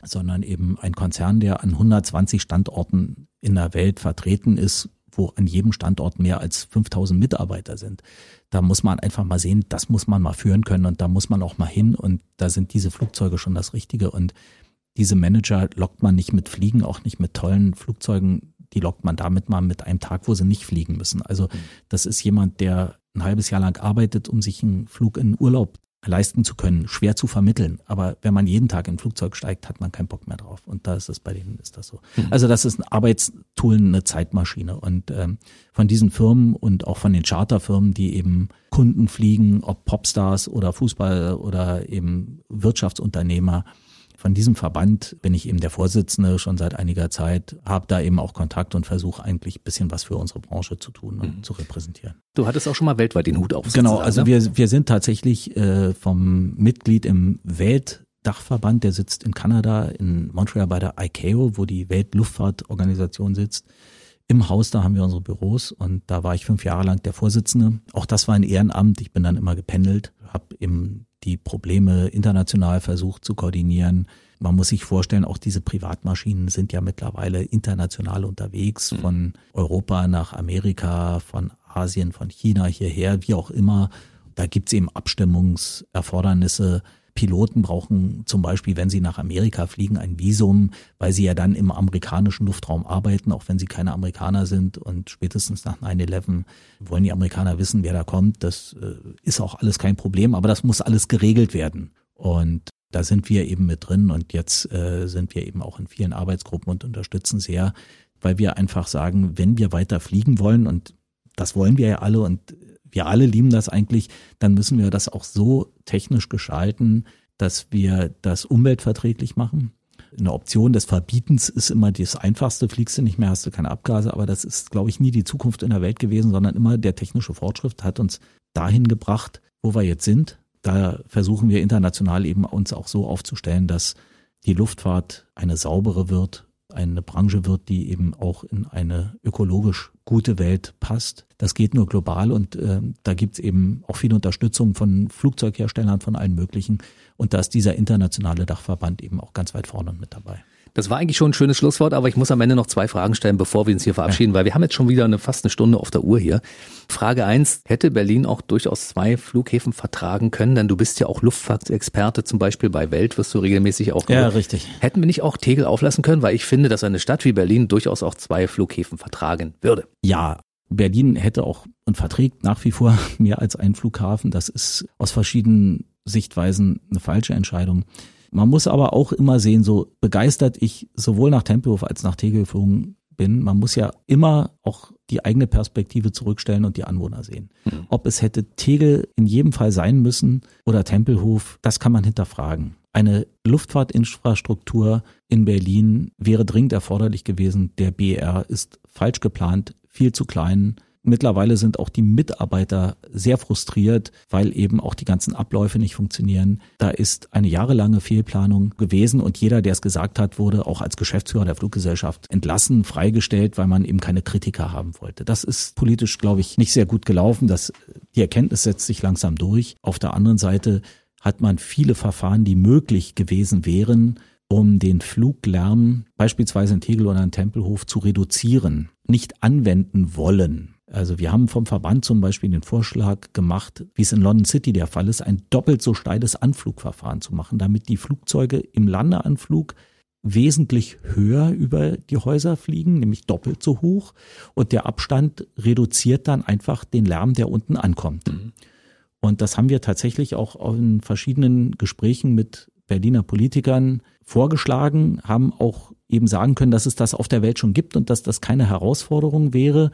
sondern eben ein Konzern, der an 120 Standorten in der Welt vertreten ist, wo an jedem Standort mehr als 5000 Mitarbeiter sind. Da muss man einfach mal sehen, das muss man mal führen können und da muss man auch mal hin und da sind diese Flugzeuge schon das Richtige und diese Manager lockt man nicht mit Fliegen, auch nicht mit tollen Flugzeugen. Die lockt man damit mal mit einem Tag, wo sie nicht fliegen müssen. Also mhm. das ist jemand, der ein halbes Jahr lang arbeitet, um sich einen Flug in Urlaub leisten zu können, schwer zu vermitteln. Aber wenn man jeden Tag in ein Flugzeug steigt, hat man keinen Bock mehr drauf. Und da ist es bei denen ist das so. Mhm. Also das ist ein Arbeitstool, eine Zeitmaschine. Und ähm, von diesen Firmen und auch von den Charterfirmen, die eben Kunden fliegen, ob Popstars oder Fußball oder eben Wirtschaftsunternehmer, von diesem Verband bin ich eben der Vorsitzende schon seit einiger Zeit, habe da eben auch Kontakt und versuche eigentlich ein bisschen was für unsere Branche zu tun und mhm. zu repräsentieren. Du hattest auch schon mal weltweit den Hut auf. Genau, also ne? wir, wir sind tatsächlich äh, vom Mitglied im Welt Dachverband, der sitzt in Kanada, in Montreal bei der ICAO, wo die Weltluftfahrtorganisation sitzt. Im Haus, da haben wir unsere Büros und da war ich fünf Jahre lang der Vorsitzende. Auch das war ein Ehrenamt. Ich bin dann immer gependelt, habe eben die Probleme international versucht zu koordinieren. Man muss sich vorstellen, auch diese Privatmaschinen sind ja mittlerweile international unterwegs, mhm. von Europa nach Amerika, von Asien, von China hierher, wie auch immer. Da gibt's eben Abstimmungserfordernisse. Piloten brauchen zum Beispiel, wenn sie nach Amerika fliegen, ein Visum, weil sie ja dann im amerikanischen Luftraum arbeiten, auch wenn sie keine Amerikaner sind. Und spätestens nach 9-11 wollen die Amerikaner wissen, wer da kommt. Das äh, ist auch alles kein Problem, aber das muss alles geregelt werden. Und da sind wir eben mit drin und jetzt äh, sind wir eben auch in vielen Arbeitsgruppen und unterstützen sehr, weil wir einfach sagen, wenn wir weiter fliegen wollen und das wollen wir ja alle und wir alle lieben das eigentlich, dann müssen wir das auch so technisch gestalten, dass wir das umweltverträglich machen. Eine Option des Verbietens ist immer das Einfachste. Fliegst du nicht mehr, hast du keine Abgase. Aber das ist, glaube ich, nie die Zukunft in der Welt gewesen, sondern immer der technische Fortschritt hat uns dahin gebracht, wo wir jetzt sind. Da versuchen wir international eben uns auch so aufzustellen, dass die Luftfahrt eine saubere wird, eine Branche wird, die eben auch in eine ökologisch gute Welt passt. Das geht nur global und äh, da gibt's eben auch viel Unterstützung von Flugzeugherstellern, von allen möglichen. Und da ist dieser internationale Dachverband eben auch ganz weit vorne mit dabei. Das war eigentlich schon ein schönes Schlusswort, aber ich muss am Ende noch zwei Fragen stellen, bevor wir uns hier verabschieden, weil wir haben jetzt schon wieder eine, fast eine Stunde auf der Uhr hier. Frage eins: hätte Berlin auch durchaus zwei Flughäfen vertragen können? Denn du bist ja auch Luftfahrtexperte, zum Beispiel bei Welt wirst du regelmäßig auch. Ja, richtig. Hätten wir nicht auch Tegel auflassen können? Weil ich finde, dass eine Stadt wie Berlin durchaus auch zwei Flughäfen vertragen würde. Ja, Berlin hätte auch und verträgt nach wie vor mehr als einen Flughafen. Das ist aus verschiedenen Sichtweisen eine falsche Entscheidung. Man muss aber auch immer sehen, so begeistert ich sowohl nach Tempelhof als nach Tegel geflogen bin, man muss ja immer auch die eigene Perspektive zurückstellen und die Anwohner sehen. Mhm. Ob es hätte Tegel in jedem Fall sein müssen oder Tempelhof, das kann man hinterfragen. Eine Luftfahrtinfrastruktur in Berlin wäre dringend erforderlich gewesen. Der BR ist falsch geplant, viel zu klein, Mittlerweile sind auch die Mitarbeiter sehr frustriert, weil eben auch die ganzen Abläufe nicht funktionieren. Da ist eine jahrelange Fehlplanung gewesen und jeder, der es gesagt hat, wurde auch als Geschäftsführer der Fluggesellschaft entlassen, freigestellt, weil man eben keine Kritiker haben wollte. Das ist politisch, glaube ich, nicht sehr gut gelaufen. Das, die Erkenntnis setzt sich langsam durch. Auf der anderen Seite hat man viele Verfahren, die möglich gewesen wären, um den Fluglärm beispielsweise in Tegel oder in Tempelhof zu reduzieren, nicht anwenden wollen. Also wir haben vom Verband zum Beispiel den Vorschlag gemacht, wie es in London City der Fall ist, ein doppelt so steiles Anflugverfahren zu machen, damit die Flugzeuge im Landeanflug wesentlich höher über die Häuser fliegen, nämlich doppelt so hoch. Und der Abstand reduziert dann einfach den Lärm, der unten ankommt. Mhm. Und das haben wir tatsächlich auch in verschiedenen Gesprächen mit Berliner Politikern vorgeschlagen, haben auch eben sagen können, dass es das auf der Welt schon gibt und dass das keine Herausforderung wäre.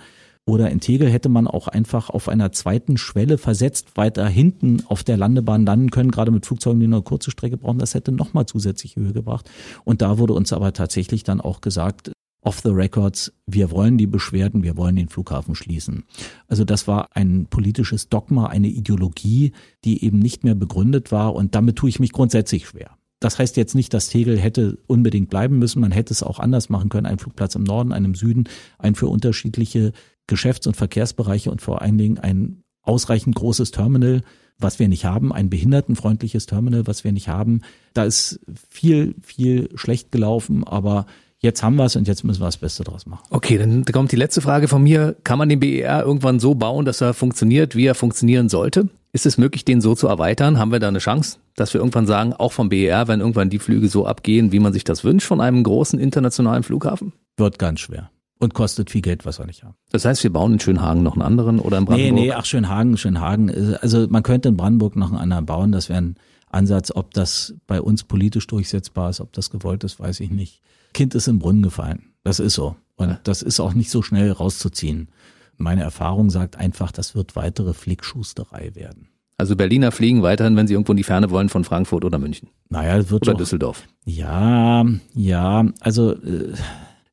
Oder in Tegel hätte man auch einfach auf einer zweiten Schwelle versetzt weiter hinten auf der Landebahn landen können, gerade mit Flugzeugen, die nur eine kurze Strecke brauchen. Das hätte nochmal zusätzliche Höhe gebracht. Und da wurde uns aber tatsächlich dann auch gesagt, off the records, wir wollen die Beschwerden, wir wollen den Flughafen schließen. Also das war ein politisches Dogma, eine Ideologie, die eben nicht mehr begründet war und damit tue ich mich grundsätzlich schwer. Das heißt jetzt nicht, dass Tegel hätte unbedingt bleiben müssen. Man hätte es auch anders machen können. Ein Flugplatz im Norden, einen im Süden, ein für unterschiedliche Geschäfts- und Verkehrsbereiche und vor allen Dingen ein ausreichend großes Terminal, was wir nicht haben, ein behindertenfreundliches Terminal, was wir nicht haben. Da ist viel, viel schlecht gelaufen, aber jetzt haben wir es und jetzt müssen wir das Beste draus machen. Okay, dann kommt die letzte Frage von mir. Kann man den BER irgendwann so bauen, dass er funktioniert, wie er funktionieren sollte? Ist es möglich, den so zu erweitern? Haben wir da eine Chance, dass wir irgendwann sagen, auch vom BER, wenn irgendwann die Flüge so abgehen, wie man sich das wünscht von einem großen internationalen Flughafen? Wird ganz schwer. Und kostet viel Geld, was wir nicht haben. Das heißt, wir bauen in Schönhagen noch einen anderen oder in Brandenburg? Nee, nee, ach Schönhagen, Schönhagen. Also man könnte in Brandenburg noch einen anderen bauen. Das wäre ein Ansatz. Ob das bei uns politisch durchsetzbar ist, ob das gewollt ist, weiß ich nicht. Kind ist im Brunnen gefallen. Das ist so. Und ja. das ist auch nicht so schnell rauszuziehen. Meine Erfahrung sagt einfach, das wird weitere Flickschusterei werden. Also Berliner fliegen weiterhin, wenn sie irgendwo in die Ferne wollen, von Frankfurt oder München. Naja, wird Oder doch, Düsseldorf. Ja, ja, also äh,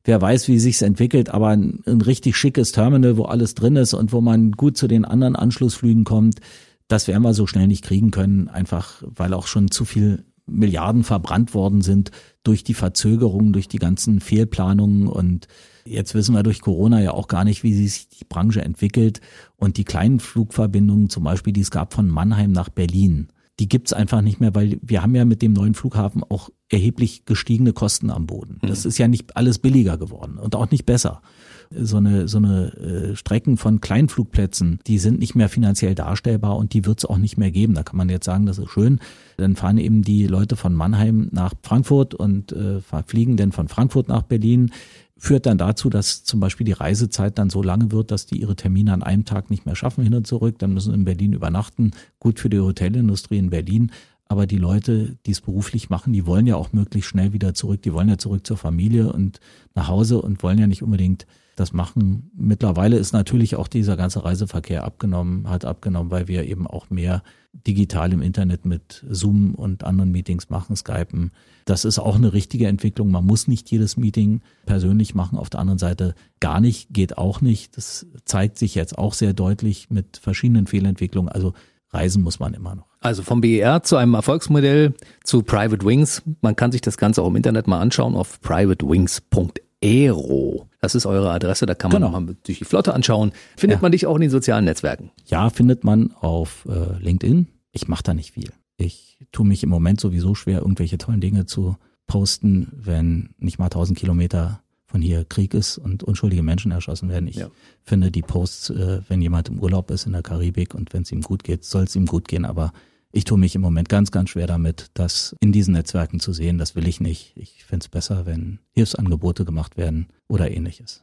wer weiß, wie sich's entwickelt, aber ein, ein richtig schickes Terminal, wo alles drin ist und wo man gut zu den anderen Anschlussflügen kommt, das werden wir so schnell nicht kriegen können, einfach weil auch schon zu viel Milliarden verbrannt worden sind durch die Verzögerungen, durch die ganzen Fehlplanungen und Jetzt wissen wir durch Corona ja auch gar nicht, wie sich die Branche entwickelt. Und die kleinen Flugverbindungen, zum Beispiel, die es gab von Mannheim nach Berlin, die gibt's einfach nicht mehr, weil wir haben ja mit dem neuen Flughafen auch erheblich gestiegene Kosten am Boden. Das mhm. ist ja nicht alles billiger geworden und auch nicht besser. So eine, so eine äh, Strecken von Kleinflugplätzen, die sind nicht mehr finanziell darstellbar und die wird's auch nicht mehr geben. Da kann man jetzt sagen, das ist schön. Dann fahren eben die Leute von Mannheim nach Frankfurt und äh, fliegen dann von Frankfurt nach Berlin führt dann dazu, dass zum Beispiel die Reisezeit dann so lange wird, dass die ihre Termine an einem Tag nicht mehr schaffen hin und zurück. Dann müssen sie in Berlin übernachten. Gut für die Hotelindustrie in Berlin. Aber die Leute, die es beruflich machen, die wollen ja auch möglichst schnell wieder zurück. Die wollen ja zurück zur Familie und nach Hause und wollen ja nicht unbedingt das machen. Mittlerweile ist natürlich auch dieser ganze Reiseverkehr abgenommen, hat abgenommen, weil wir eben auch mehr digital im Internet mit Zoom und anderen Meetings machen, Skypen. Das ist auch eine richtige Entwicklung. Man muss nicht jedes Meeting persönlich machen. Auf der anderen Seite gar nicht, geht auch nicht. Das zeigt sich jetzt auch sehr deutlich mit verschiedenen Fehlentwicklungen. Also reisen muss man immer noch. Also vom BER zu einem Erfolgsmodell zu Private Wings. Man kann sich das Ganze auch im Internet mal anschauen auf privatewings.aero. Das ist eure Adresse, da kann man genau. mal durch die Flotte anschauen. Findet ja. man dich auch in den sozialen Netzwerken? Ja, findet man auf äh, LinkedIn. Ich mache da nicht viel. Ich tue mich im Moment sowieso schwer, irgendwelche tollen Dinge zu posten, wenn nicht mal 1000 Kilometer von hier Krieg ist und unschuldige Menschen erschossen werden. Ich ja. finde die Posts, äh, wenn jemand im Urlaub ist in der Karibik und wenn es ihm gut geht, soll es ihm gut gehen, aber ich tue mich im Moment ganz, ganz schwer damit, das in diesen Netzwerken zu sehen. Das will ich nicht. Ich finde es besser, wenn Hilfsangebote gemacht werden oder ähnliches.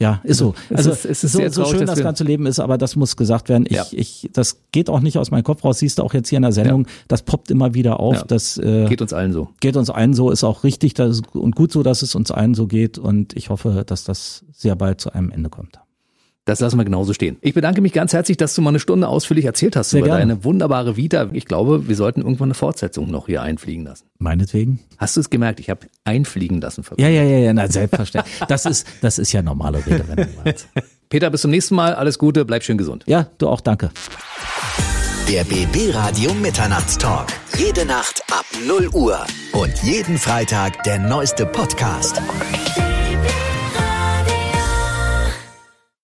Ja, ist so. Also es ist, es ist so, so schön das ganze Leben ist, aber das muss gesagt werden. Ich, ja. ich, das geht auch nicht aus meinem Kopf raus. Siehst du auch jetzt hier in der Sendung, ja. das poppt immer wieder auf. Ja. Das äh, geht uns allen so. Geht uns allen so, ist auch richtig dass, und gut so, dass es uns allen so geht. Und ich hoffe, dass das sehr bald zu einem Ende kommt. Das lassen wir genauso stehen. Ich bedanke mich ganz herzlich, dass du mal eine Stunde ausführlich erzählt hast Sehr über gerne. deine wunderbare Vita. Ich glaube, wir sollten irgendwann eine Fortsetzung noch hier einfliegen lassen. Meinetwegen. Hast du es gemerkt? Ich habe einfliegen lassen. Ja, ja, ja, ja, na, selbstverständlich. das ist, das ist ja normale Redewendung. Peter, bis zum nächsten Mal. Alles Gute, bleib schön gesund. Ja, du auch, danke. Der BB Radio Mitternachtstalk. Jede Nacht ab 0 Uhr. Und jeden Freitag der neueste Podcast.